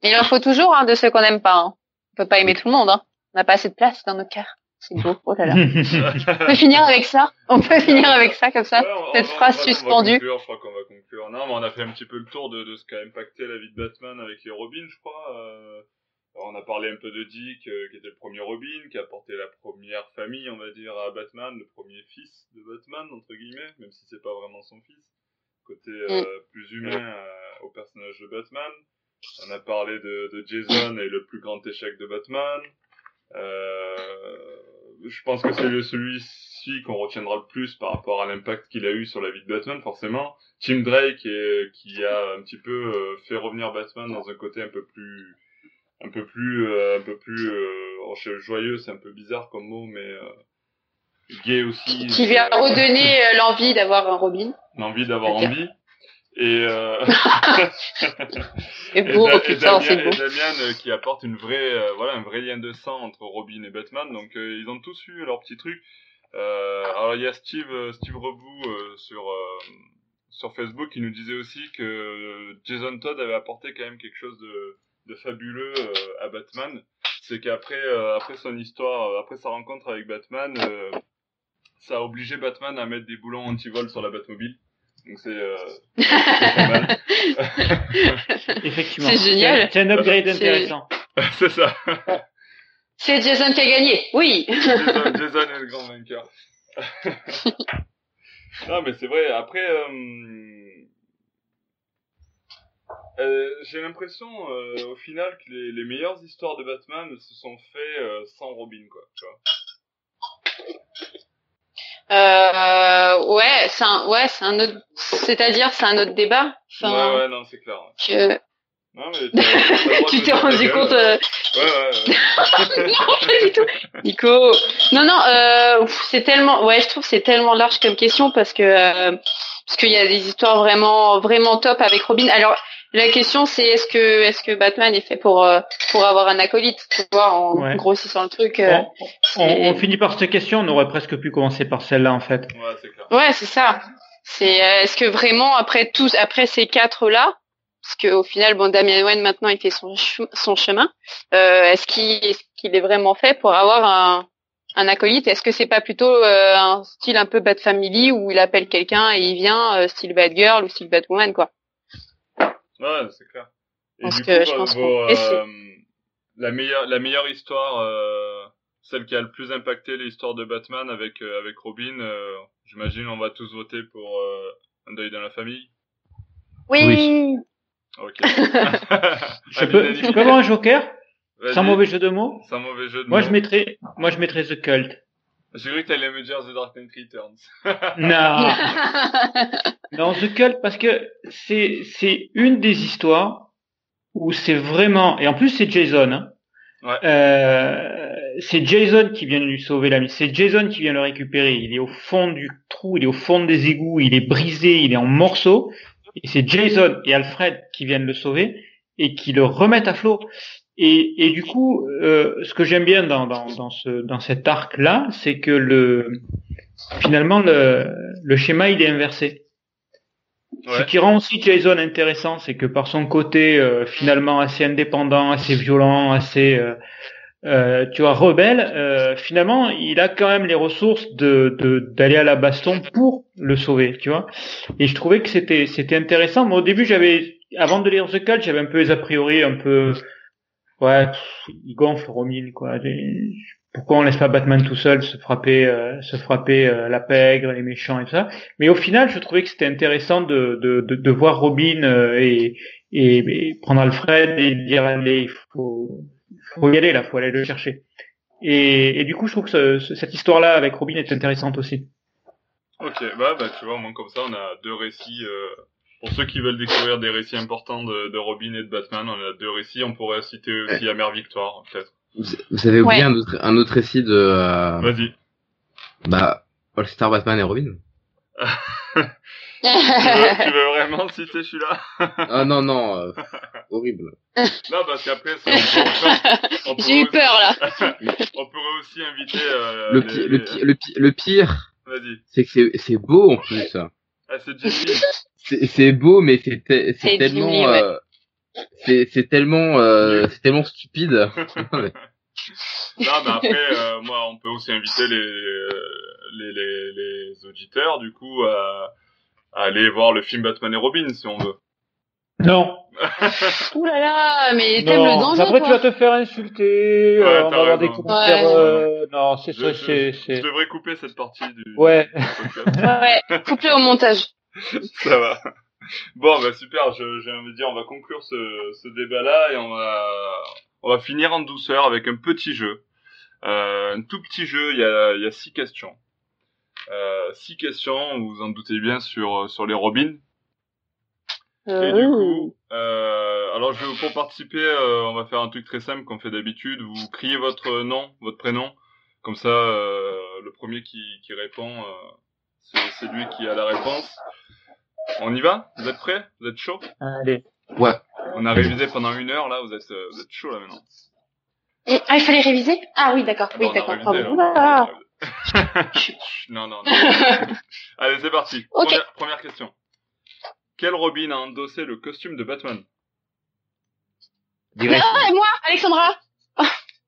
Il en faut toujours hein, de ceux qu'on n'aime pas. Hein. On peut pas aimer tout le monde. Hein. On n'a pas assez de place dans nos cœurs. C'est beau. Oh là là. On peut finir avec ça. On peut finir avec ça comme ça. Ouais, on- cette on- phrase on va- on va suspendue. conclure, je crois qu'on va conclure. Non, mais on a fait un petit peu le tour de, de ce qu'a impacté la vie de Batman avec les Robins, je crois. On a parlé un peu de Dick, euh, qui était le premier Robin, qui a apporté la première famille, on va dire, à Batman, le premier fils de Batman, entre guillemets, même si c'est pas vraiment son fils. Côté euh, Mm. plus humain euh, au personnage de Batman. On a parlé de, de Jason et le plus grand échec de Batman. Je pense que c'est celui-ci qu'on retiendra le plus par rapport à l'impact qu'il a eu sur la vie de Batman, forcément. Tim Drake, est- qui a un petit peu fait revenir Batman dans un côté un peu plus un peu plus euh, un peu plus euh, joyeux c'est un peu bizarre comme mot mais euh, gay aussi Qui lui a redonné euh, l'envie d'avoir un Robin. l'envie d'avoir envie et euh, et, beau, et Damien, c'est beau. et Damien, qui apporte une vraie euh, voilà un vrai lien de sang entre Robin et Batman donc euh, ils ont tous eu leur petit truc euh, alors il y a Steve Steve Rebou euh, sur euh, sur Facebook qui nous disait aussi que Jason Todd avait apporté quand même quelque chose de de fabuleux euh, à Batman c'est qu'après euh, après son histoire euh, après sa rencontre avec Batman euh, ça a obligé Batman à mettre des boulons anti-vol sur la Batmobile donc c'est euh, c'est pas mal. Effectivement. C'est génial. C'est un upgrade intéressant. c'est ça C'est Jason qui a gagné. Oui. Jason, Jason est le grand vainqueur. non, mais c'est vrai. Après, euh, euh, j'ai l'impression, euh, au final, que les, les meilleures histoires de Batman se sont faites euh, sans Robin, quoi. Tu vois. Ouais, c'est un, ouais, c'est un autre, c'est-à-dire, c'est un autre débat. Enfin, ouais, ouais, non, c'est clair. que- Non, mais tu t'es rendu compte, euh, Ouais, ouais, ouais. non, pas du tout. Nico. Non, non, euh, c'est tellement, ouais, je trouve c'est tellement large comme question parce que, euh, parce qu'il y a des histoires vraiment, vraiment top avec Robin. Alors, la question, c'est est-ce que, est-ce que Batman est fait pour, euh, pour avoir un acolyte, tu vois, en Ouais. grossissant le truc. euh, On, on- c'est- on finit par cette question, on aurait presque pu commencer par celle-là en fait. Ouais, c'est clair. Ouais, c'est ça. C'est euh, est-ce que vraiment après tous après ces quatre là, parce que au final bon Damien Wayne maintenant il fait son che- son chemin, euh, est-ce qu'il est vraiment fait pour avoir un un acolyte? Est-ce que c'est pas plutôt euh, un style un peu Bat Family où il appelle quelqu'un et il vient euh, style Batgirl ou style Batwoman quoi? Ouais, c'est clair. Et Parce du que coup, je pense vos, euh, la meilleure, la meilleure histoire, euh, celle qui a le plus impacté l'histoire de Batman avec euh, avec Robin, euh, j'imagine, on va tous voter pour euh, un deuil dans la famille. Oui. Oui. Ok. Je peux, je peux avoir un joker? Sans mauvais jeu de mots? Sans mauvais jeu de Moi mots. je mettrais, moi je mettrais The Cult. J'ai cru que t'allais me dire The Dark Knight Returns. Non, non The Cult parce que c'est c'est une des histoires où c'est vraiment et en plus c'est Jason. Hein. Ouais. Euh, c'est Jason qui vient lui sauver l'ami. C'est Jason qui vient le récupérer. Il est au fond du trou, il est au fond des égouts, il est brisé, il est en morceaux. Et c'est Jason et Alfred qui viennent le sauver et qui le remettent à flot. Et, et du coup, euh, ce que j'aime bien dans, dans, dans, ce, dans cet arc-là, c'est que le finalement le, le schéma il est inversé. Ce qui rend aussi Jason intéressant, c'est que par son côté euh, finalement assez indépendant, assez violent, assez euh, euh, tu vois rebelle, euh, finalement il a quand même les ressources de de- d'aller à la baston pour le sauver, tu vois. Et je trouvais que c'était c'était intéressant. Moi au début j'avais avant de lire The Cult, j'avais un peu les a priori un peu ouais, il gonfle Romil quoi. Pourquoi on laisse pas Batman tout seul se frapper euh, se frapper euh, la pègre, les méchants et tout ça? Mais au final, je trouvais que c'était intéressant de, de, de, de voir Robin euh, et, et, et prendre Alfred et dire allez, il faut, faut y aller là, faut aller le chercher. Et, et du coup, je trouve que ce- ce- cette histoire-là avec Robin est intéressante aussi. Ok, bah, bah tu vois, au moins comme ça, on a deux récits. Pour ceux qui veulent découvrir des récits importants de, de Robin et de Batman, on a deux récits. On pourrait citer aussi la mère Victoire, peut-être. Vous, vous avez oublié Ouais. un, autre, un autre récit de euh, Vas-y. bah All Star Batman et Robin. tu, veux, tu veux vraiment citer celui-là? Ah non non, euh, horrible. Non, parce qu'après, J'ai eu aussi- peur là. on pourrait aussi inviter. Euh, Le, les- pi- le, les- pi- le, pi- le pire, Vas-y. c'est que c'est- c'est beau en plus. Ah, c'est Jimmy. C'est beau, mais c'est te- tellement, ouais. euh, c'est c'est tellement, euh, c'est tellement stupide. Non, mais après, euh, moi, on peut aussi inviter les, les, les, les auditeurs, du coup, à, à aller voir le film Batman et Robin, si on veut. Non. Ouh là là, mais t'aimes le danger, Après, tu toi. vas te faire insulter. Ouais, euh, on t'as va avoir des commentaires. Ouais. euh, Non, c'est Je, ça, je- c'est. je c'est- devrais couper cette partie du, Ouais. du. Ouais, coupe-le au montage. Ça va. Bon, bah super, j'ai envie de dire, on va conclure ce, ce débat-là et on va, on va finir en douceur avec un petit jeu. Euh, un tout petit jeu, il y a, il y a six questions. Euh, six questions, vous vous en doutez bien, sur, sur les robins. Et du coup, euh, alors je, pour participer, euh, on va faire un truc très simple qu'on fait d'habitude. Vous criez votre nom, votre prénom. Comme ça, euh, le premier qui, qui répond, euh, c'est lui qui a la réponse. On y va? Vous êtes prêts? Vous êtes chaud? Allez. Ouais. On a révisé pendant une heure, là, vous êtes, euh, vous êtes chaud là maintenant. Et- Ah, il fallait réviser? Ah oui, d'accord. Ah Oui, d'accord. Oula. non, non, non. Allez, c'est parti. Ok. Première, première question. Quel Robin a endossé le costume de Batman? Direct. Ah, et moi, Alexandra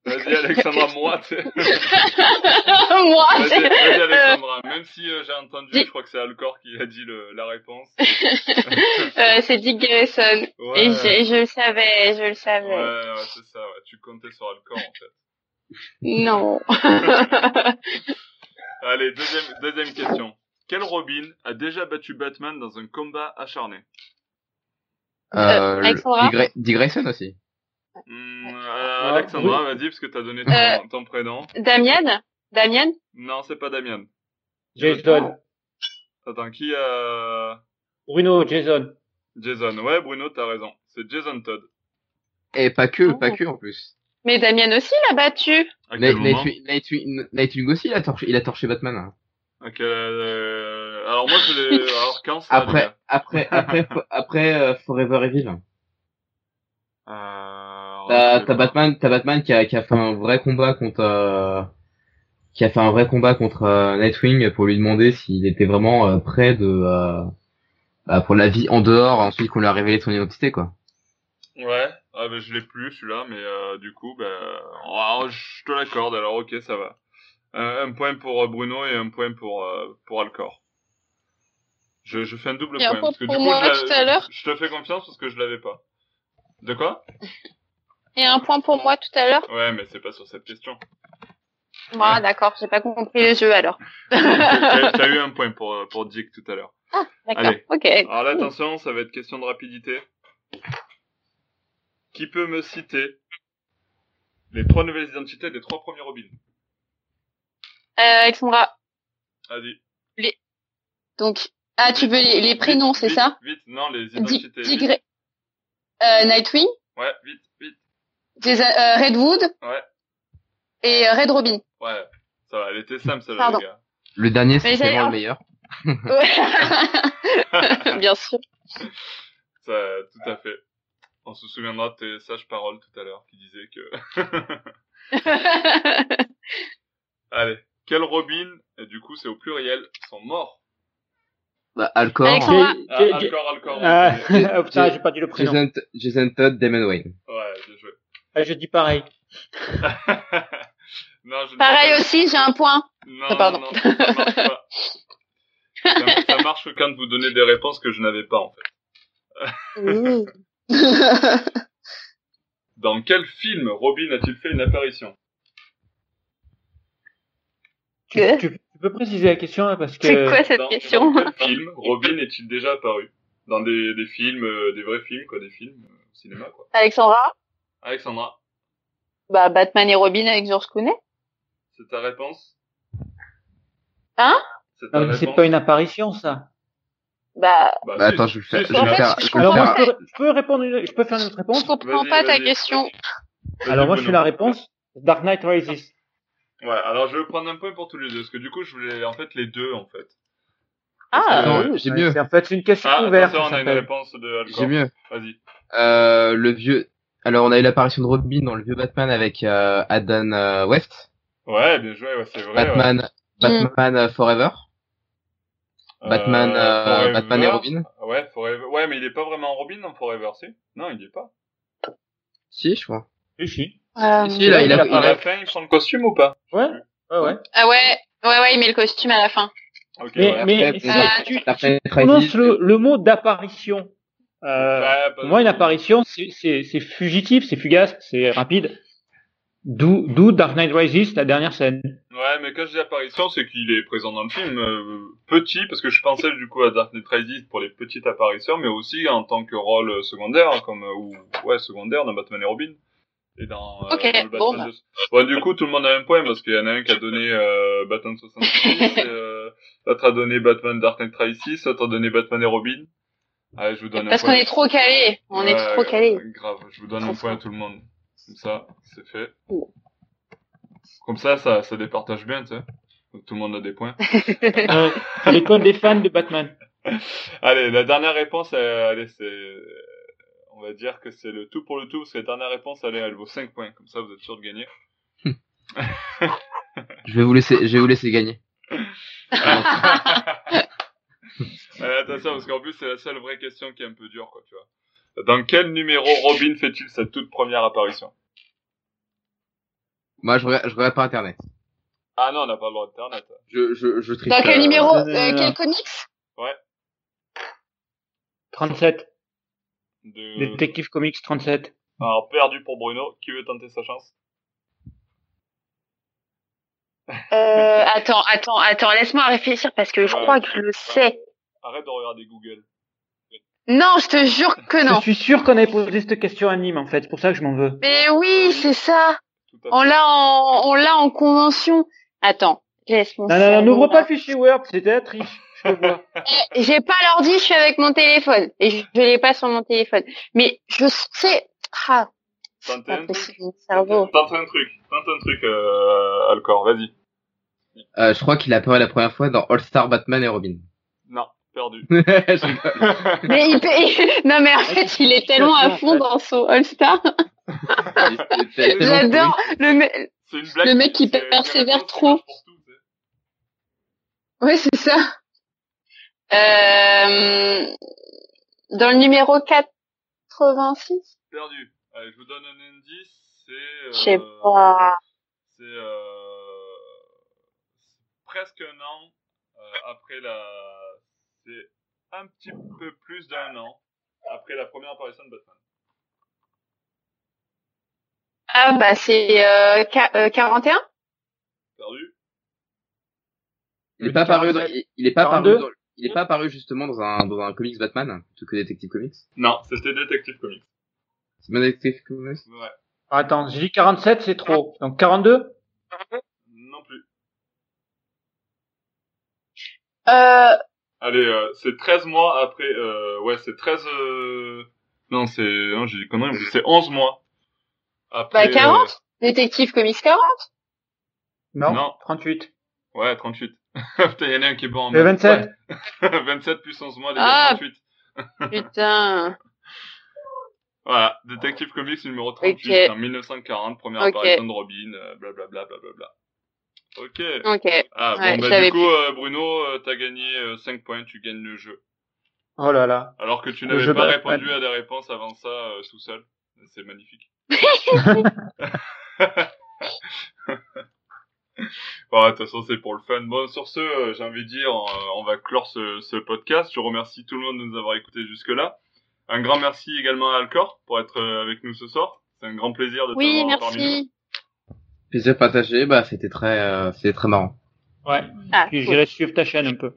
Vas-y, Alexandra, moi, tu sais. Moi Vas-y, vas-y, Alexandra. Même si euh, j'ai entendu, je crois que c'est Alcor qui a dit le, la réponse. euh, C'est Dick Grayson. Ouais. Et je, je le savais, je le Ouais, savais. ouais, c'est ça, ouais. Tu comptais sur Alcor, en fait. Non. Allez, deuxième, deuxième question. Quel Robin a déjà battu Batman dans un combat acharné? Euh, Alexandra? Dick Gra- Dick Grayson aussi. Hmm, euh, Alexandra, vas-y, parce que t'as donné ton, Euh. ton prénom. Damien Damien Non, c'est pas Damien. Jason. Attends, qui a... Bruno, Jason. Jason. Ouais, Bruno, t'as raison. C'est Jason Todd. Et pas que, Oh. pas que en plus. Mais Damien aussi l'a battu. Nightwing, Nightwing, Nightwing aussi, il a torché, il a torché Batman. hein. À quel- euh, Alors moi, je l'ai... Alors quand ça Après, après, après, fo- après euh, Forever Evil. euh... T'as. Batman, t'as Batman qui a, qui a fait un vrai combat contre, euh, qui a fait un vrai combat contre euh, Nightwing pour lui demander s'il était vraiment euh, prêt de, euh, bah, pour la vie en dehors, ensuite qu'on lui a révélé son identité quoi. Ouais, ah, bah, je l'ai plus celui-là, mais euh, du coup, bah, oh, je te l'accorde, alors ok, ça va. Un, un point pour Bruno et un point pour, euh, pour Alcor. Je, je fais un double Et point. parce que pour du coup, moi, je, tout à l'heure. je te fais confiance parce que je l'avais pas. De quoi? Et un point pour moi tout à l'heure. Ouais, mais c'est pas sur cette question. Moi, d'accord, j'ai pas compris le jeu alors. T'as eu un point pour, pour Dick tout à l'heure. D'accord, Allez. ok. Alors là, attention, ça va être question de rapidité. Qui peut me citer les trois nouvelles identités des trois premiers Robins? Euh, Alexandra, Vas-y. donc, ah, tu veux les, les prénoms, c'est ça? Vite, non, les identités. Dick euh, Nightwing, Ouais, vite. Jason, euh, Redwood Ouais, et euh, Red Robin. ouais. Ça va, elle était simple, celle-là, Pardon. les gars. Le dernier, c'est vraiment le meilleur. Ouais. Bien sûr. Ça, tout à fait. On se souviendra de tes sages paroles tout à l'heure qui disaient que... Allez. Quel Robin, et du coup c'est au pluriel, sont morts? Bah, Alcor, Ah, Alcor, Alcor. Ah, oh, putain, j'ai pas dit le prénom. Jason, Jason Todd, Damon Wayne. Ouais, bien joué. Ah, je dis pareil. non, je ne Pareil aussi, j'ai un point. Non, Ah, pardon. non, non, ça marche pas. ça, ça marche quand vous donnez des réponses que je n'avais pas en fait. Dans quel film Robin a-t-il fait une apparition? Tu, Que tu- tu peux préciser la question hein, parce que. C'est quoi cette dans, question? dans quel film Robin est-il déjà apparu? Dans des, des films, euh, des vrais films, quoi, des films euh, au cinéma, quoi. Alexandra? Alexandra, Bah, Batman et Robin avec George Clooney. c'est ta réponse? Hein? C'est ta Non, mais c'est réponse? pas une apparition, ça. Bah, Bah, Ah, Bah, si. attends, je vais faire, Si, je vais en le fait, faire, je je vais le Alors moi, faire. je peux, je peux répondre, une- je peux faire une autre réponse? je comprends pas ta question. Alors moi, je fais la réponse. Dark Knight Rises. Ouais, alors je vais prendre un point pour tous les deux, parce que du coup, je voulais en fait les deux, en fait. Ah, Euh, j'ai mieux, c'est- En fait, c'est une question Ah, ouverte. on a une réponse de Alcor. j'ai mieux. Vas-y. Euh, le vieux, alors on a eu l'apparition de Robin dans le vieux Batman avec euh, Adam euh, West, Ouais, bien joué, ouais, c'est vrai. ouais. Batman, Batman euh, Forever, Batman, euh, Forever. Batman et Robin. Ouais, Forever. Ouais, mais il est pas vraiment Robin dans Forever, si? Non, il est pas. Si, je crois. Si, si. Euh, Si, là, il a, il a il À la fin, il prend le costume ou pas? Ouais, ouais, ouais. Ah ouais, ouais, ouais, il met le costume à la fin. Ok, Mais, ouais. mais Après, si tu, tu prononces le mot d'apparition. Euh, moi, une apparition, c'est- c'est c'est fugitif, c'est fugace, c'est rapide. D'où d'où Dark Knight Rises, la dernière scène. Ouais, mais quand je dis apparition, c'est qu'il est présent dans le film. euh, petit, parce que je pensais du coup à Dark Knight Rises pour les petites apparitions, mais aussi en tant que rôle secondaire, comme, euh, ou, ouais, secondaire dans Batman et Robin. Et dans, euh, Ok, dans le Batman bon, de- Bon, du coup, tout le monde a un point, parce qu'il y en a un qui a donné euh, Batman 66, euh, l'autre a donné Batman Dark Knight Rises, l'autre a donné Batman et Robin. Allez, je vous donne Parce qu'on est trop calé. On est trop calé. Grave, je vous donne un point à tout le monde. Comme ça, c'est fait. Comme ça, ça, ça départage bien, tu sais. Donc, tout le monde a des points. Euh, c'est l'école des fans de Batman. Allez, la dernière réponse, euh, allez, c'est, on va dire que c'est le tout pour le tout, parce que la dernière réponse, allez, elle vaut 5 points. Comme ça, vous êtes sûr de gagner. Je vais vous laisser, je vais vous laisser gagner. Attention, parce qu'en plus, c'est la seule vraie question qui est un peu dure, quoi, tu vois. Dans quel numéro Robin fait-il sa toute première apparition? Moi, je regarde, je regarde pas internet. Ah non, on n'a pas le droit d'internet. Je, je, je triche. Dans quel euh, numéro euh. Quel comics? 37. De... Détective Comics 37. Alors, perdu pour Bruno. Qui veut tenter sa chance? Euh, Attends, attends, attends. Laisse-moi réfléchir parce que je Ouais. crois que je le sais. Arrête de regarder Google. Non, je te jure que Je non. suis sûr qu'on avait posé cette question à Nîmes, en fait. C'est pour ça que je m'en veux. Mais oui, c'est ça. On l'a en, on l'a en convention. Attends, laisse mon Non, non, non, n'ouvre pas le fichier Word, c'était la triche. Je. Eh, J'ai pas l'ordi, je suis avec mon téléphone. Et je, je l'ai pas sur mon téléphone. Mais je sais. Ah, c'est Tente un un truc. Tente un truc, euh, Alcor. Vas-y. euh, je crois qu'il a apparu la première fois dans All Star Batman et Robin. Non, perdu. Mais il peut... Non, mais en fait, il est tellement à fond dans son All-Star. J'adore. Le me- C'est une blague. Le mec qui persévère trop. Ouais, c'est ça. Euh... Dans le numéro 86 Perdu. Allez, je vous donne un indice. C'est. Euh, Je sais pas. C'est euh, c'est presque un an euh, après la. C'est un petit peu plus d'un an après la première apparition de Batman. Ah, bah, c'est euh, K- euh, 41 Perdu. Il est pas apparu, dans- il, il est pas apparu, 42. dans- il est pas apparu justement dans un, dans un comics Batman, plutôt que Detective Comics? Non, c'était Detective Comics. C'est bien Detective Comics? Ouais. Attends, j'ai dit 47, c'est trop. Donc 42 Non plus. euh, Allez, euh, c'est 13 mois après. Euh, ouais, c'est 13. Euh... Non, c'est. Non, j'ai dit conneries, mais c'est 11 mois. Après, Bah, 40 Détective Comics 40 non, Non. 38. euh, Ouais, 38. Putain, il y en a un qui est bon en Le 27 Ouais. 27 plus 11 mois, déjà Ah. 38. Putain. Voilà, Detective Comics numéro 38, Ok. en 1940, première Ok. apparition de Robin, euh, blablabla, blablabla. Ok. Ok. Ah, Ouais, bon, je bah, du coup, euh, Bruno, euh, t'as gagné euh, 5 points, tu gagnes le jeu. Oh là là. Alors que tu n'avais pas répondu à des réponses avant ça euh, tout seul. C'est magnifique. Bon, de toute façon, c'est pour le fun. Bon, sur ce, euh, j'ai envie de dire, on, on va clore ce, ce podcast. Je remercie tout le monde de nous avoir écoutés jusque-là. Un grand merci également à Alcor pour être avec nous ce soir. C'est un grand plaisir de Oui, t'avoir parmi nous. merci. Plaisir partagé, bah, c'était très, euh, c'était très marrant. Ouais. Ah, Puis cool. j'irai suivre ta chaîne un peu.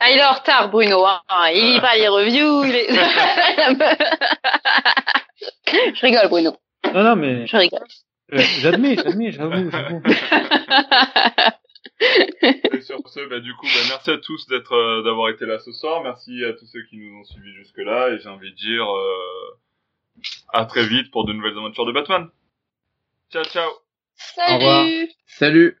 Ah, il est en retard, Bruno. Hein. Il lit pas les reviews. Il est... je rigole, Bruno. Non, non, mais Je rigole. euh, j'admets, j'admets, j'avoue, j'avoue. Et sur ce, bah, du coup, bah, merci à tous d'être, euh, d'avoir été là ce soir. Merci à tous ceux qui nous ont suivis jusque-là. Et j'ai envie de dire, euh, à très vite pour de nouvelles aventures de Batman. Ciao, ciao. revoir. Salut Salut!